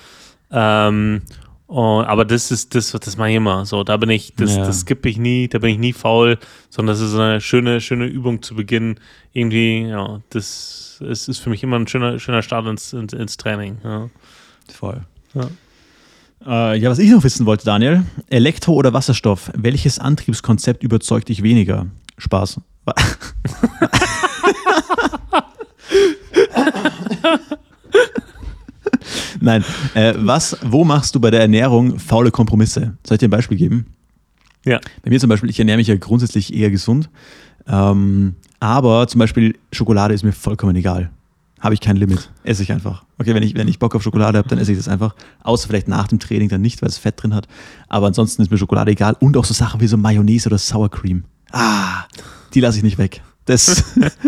Ähm, und, aber das ist das, das mache ich immer. So, da bin ich, das, Ja. das skippe ich nie, da bin ich nie faul, sondern das ist eine schöne, schöne Übung zu Beginn. Irgendwie, ja, das es ist für mich immer ein schöner, schöner Start ins, ins, ins Training. Ja. Voll. Ja. Äh, ja, was ich noch wissen wollte, Daniel. Elektro oder Wasserstoff? Welches Antriebskonzept überzeugt dich weniger? Spaß. Nein, äh, was, wo machst du bei der Ernährung faule Kompromisse? Soll ich dir ein Beispiel geben? Ja. Bei mir zum Beispiel, ich ernähre mich ja grundsätzlich eher gesund, ähm, aber zum Beispiel Schokolade ist mir vollkommen egal. Habe ich kein Limit. Esse ich einfach. Okay, wenn ich, wenn ich Bock auf Schokolade habe, dann esse ich das einfach. Außer vielleicht nach dem Training dann nicht, weil es Fett drin hat. Aber ansonsten ist mir Schokolade egal. Und auch so Sachen wie so Mayonnaise oder Sour Cream. Ah, die lasse ich nicht weg. Das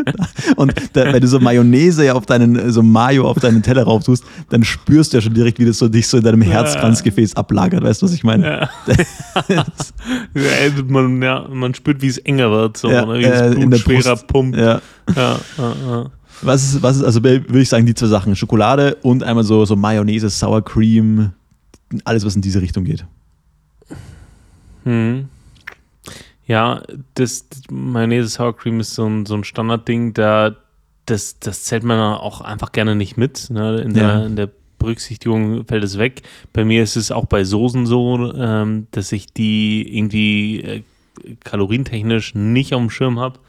und da, wenn du so Mayonnaise ja auf deinen, so Mayo auf deinen Teller rauf tust, dann spürst du ja schon direkt, wie das so dich so in deinem Herzkranzgefäß ablagert. Weißt du, was ich meine? Ja. Ja, man, ja, man spürt, wie es enger wird. So, Ja, ne? wie äh, in Blut der schwerer Brust. pumpt. Ja. Ja, ja, ja. Was ist, was ist, also würde ich sagen, die zwei Sachen. Schokolade und einmal so, so Mayonnaise, Sour Cream, alles, was in diese Richtung geht. Hm. Ja, das, das Mayonnaise Sour Cream ist so ein, so ein Standardding, da das, das zählt man auch einfach gerne nicht mit. Ne? In, der, Ja. in der Berücksichtigung fällt es weg. Bei mir ist es auch bei Soßen so, ähm, dass ich die irgendwie äh, kalorientechnisch nicht auf dem Schirm habe.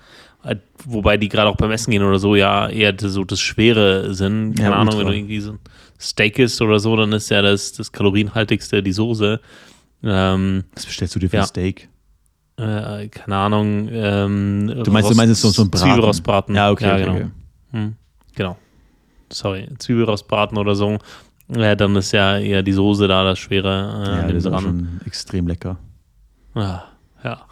Äh, wobei die gerade auch beim Essen gehen oder so ja eher so das Schwere sind. Keine Ja, Ahnung, ultra. wenn du irgendwie so ein Steak isst oder so, dann ist ja das, das kalorienhaltigste die Soße. Ähm, Was bestellst du dir für Ja. ein Steak? Äh, keine Ahnung. Ähm, Du meinst, du meinst jetzt so, so ein Braten? Zwiebelrostbraten. Ja, okay, okay, genau. okay. Hm, genau. Sorry, Zwiebelrostbraten oder so. Ja, dann ist ja eher die Soße da das Schwere äh, Ja, das ist auch dran. schon extrem lecker. Ah, ja.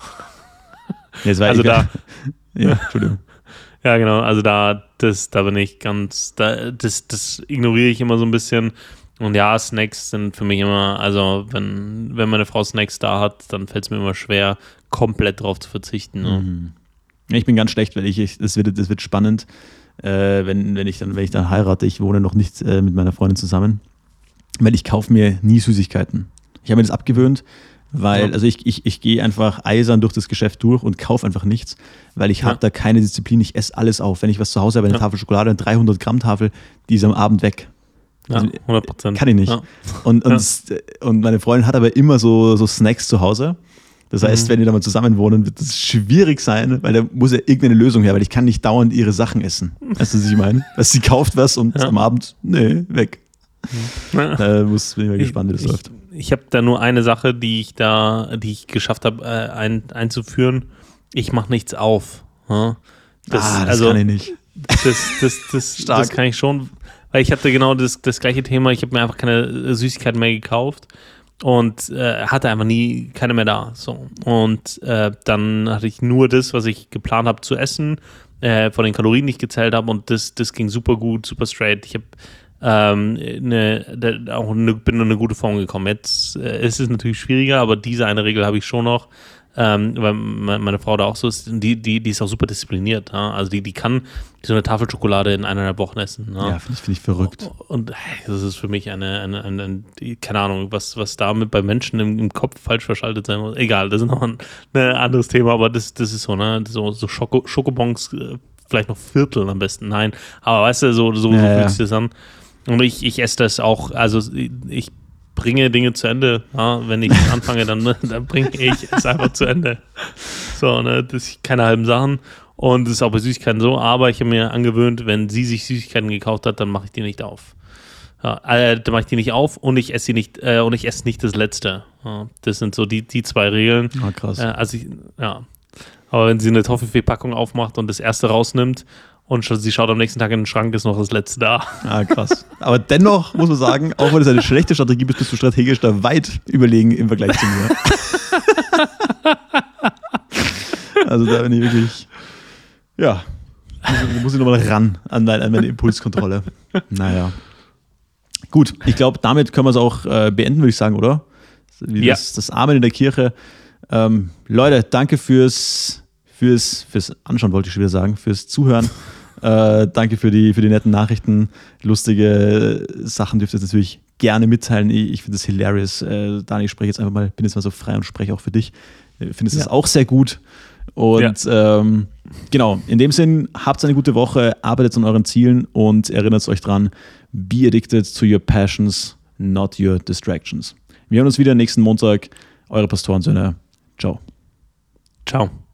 Nee, das war Also ich- da, Ja, Entschuldigung. ja genau, also da, das, da bin ich ganz, da, das, das ignoriere ich immer so ein bisschen. Und ja, Snacks sind für mich immer, also wenn, wenn meine Frau Snacks da hat, dann fällt es mir immer schwer, komplett drauf zu verzichten. Ne? Mhm. Ich bin ganz schlecht, weil ich, ich das, wird, das wird spannend, äh, wenn, wenn, ich dann, wenn ich dann heirate. Ich wohne noch nicht äh, mit meiner Freundin zusammen, weil ich kaufe mir nie Süßigkeiten. Ich habe mir das abgewöhnt, weil, Ja. also ich, ich, ich gehe einfach eisern durch das Geschäft durch und kaufe einfach nichts, weil ich Ja. habe da keine Disziplin. Ich esse alles auf. Wenn ich was zu Hause habe, eine Ja. Tafel Schokolade, eine 300 Gramm Tafel, die ist am Abend weg. Ja, Also, 100 Prozent. Kann ich nicht. Ja. Und, und, Ja. und meine Freundin hat aber immer so, so Snacks zu Hause. Das heißt, Mhm. wenn die da mal zusammen wohnen, wird es schwierig sein, weil da muss ja irgendeine Lösung her, weil ich kann nicht dauernd ihre Sachen essen. Weißt du, was ich meine? Dass sie kauft was und am Abend, nee, weg. Da muss, bin ich mal gespannt, wie das ich, läuft. Ich habe da nur eine Sache, die ich da, die ich geschafft habe äh, ein, einzuführen. Ich mache nichts auf. Ja? Das, ah, das also, kann ich nicht. das, das, das, Stark. das kann ich schon, weil ich hatte genau das, das gleiche Thema. Ich habe mir einfach keine äh, Süßigkeiten mehr gekauft und äh, hatte einfach nie keine mehr da. So. Und äh, dann hatte ich nur das, was ich geplant habe zu essen, äh, von den Kalorien, die ich gezählt habe und das, das ging super gut, super straight. Ich habe ähm, da- auch eine, bin in eine gute Form gekommen. Jetzt äh, ist es natürlich schwieriger, aber diese eine Regel habe ich schon noch, ähm, weil me- meine Frau da auch so ist. Die, die, die ist auch super diszipliniert. Ja? Also die, die kann so eine Tafel Schokolade in eineinhalb Wochen essen. Ja? Ja, finde ich, find ich verrückt. Und das ist für mich eine, eine, eine, eine keine Ahnung, was, was damit bei Menschen im, im Kopf falsch verschaltet sein muss. Egal, das ist noch ein, ein anderes Thema, aber das, das ist so, ne? So, so Schoko, Schokobons, äh, vielleicht noch Viertel am besten. Nein, aber weißt du, so, so, Ja, so fühlt sich das an. Und ich, ich esse das auch, also ich bringe Dinge zu Ende. Ja? Wenn ich anfange, dann, dann bringe ich es einfach zu Ende. So, ne? Das ist keine halben Sachen. Und das ist auch bei Süßigkeiten so, aber ich habe mir angewöhnt, wenn sie sich Süßigkeiten gekauft hat, dann mache ich die nicht auf. Ja, äh, dann mache ich die nicht auf und ich esse sie nicht, äh, und ich esse nicht das letzte. Ja, das sind so die, die zwei Regeln. Ah, krass. Äh, also ich, ja. Aber wenn sie eine Toffifee-Packung aufmacht und das erste rausnimmt und sie schaut am nächsten Tag in den Schrank, ist noch das letzte da. Ah, krass. Aber dennoch muss man sagen, auch wenn es eine schlechte Strategie ist, bist du strategisch da weit überlegen im Vergleich zu mir. also da bin ich wirklich, ja, muss, muss ich nochmal ran an, mein, an meine Impulskontrolle. Naja. Gut, ich glaube, damit können wir es auch äh, beenden, würde ich sagen, oder? Wie Ja. das, das Amen in der Kirche. Ähm, Leute, danke fürs, fürs, fürs Anschauen, wollte ich schon wieder sagen, fürs Zuhören. Äh, danke für die, für die netten Nachrichten. Lustige Sachen dürft ihr natürlich gerne mitteilen. Ich, ich finde es hilarious. Äh, Dani, ich spreche jetzt einfach mal, bin jetzt mal so frei und spreche auch für dich. Äh, Findest es Ja. auch sehr gut. Und ähm, genau, in dem Sinn, habt eine gute Woche, arbeitet an euren Zielen und erinnert euch dran, be addicted to your passions, not your distractions. Wir hören uns wieder nächsten Montag. Eure Pastorensöhne. Ciao. Ciao.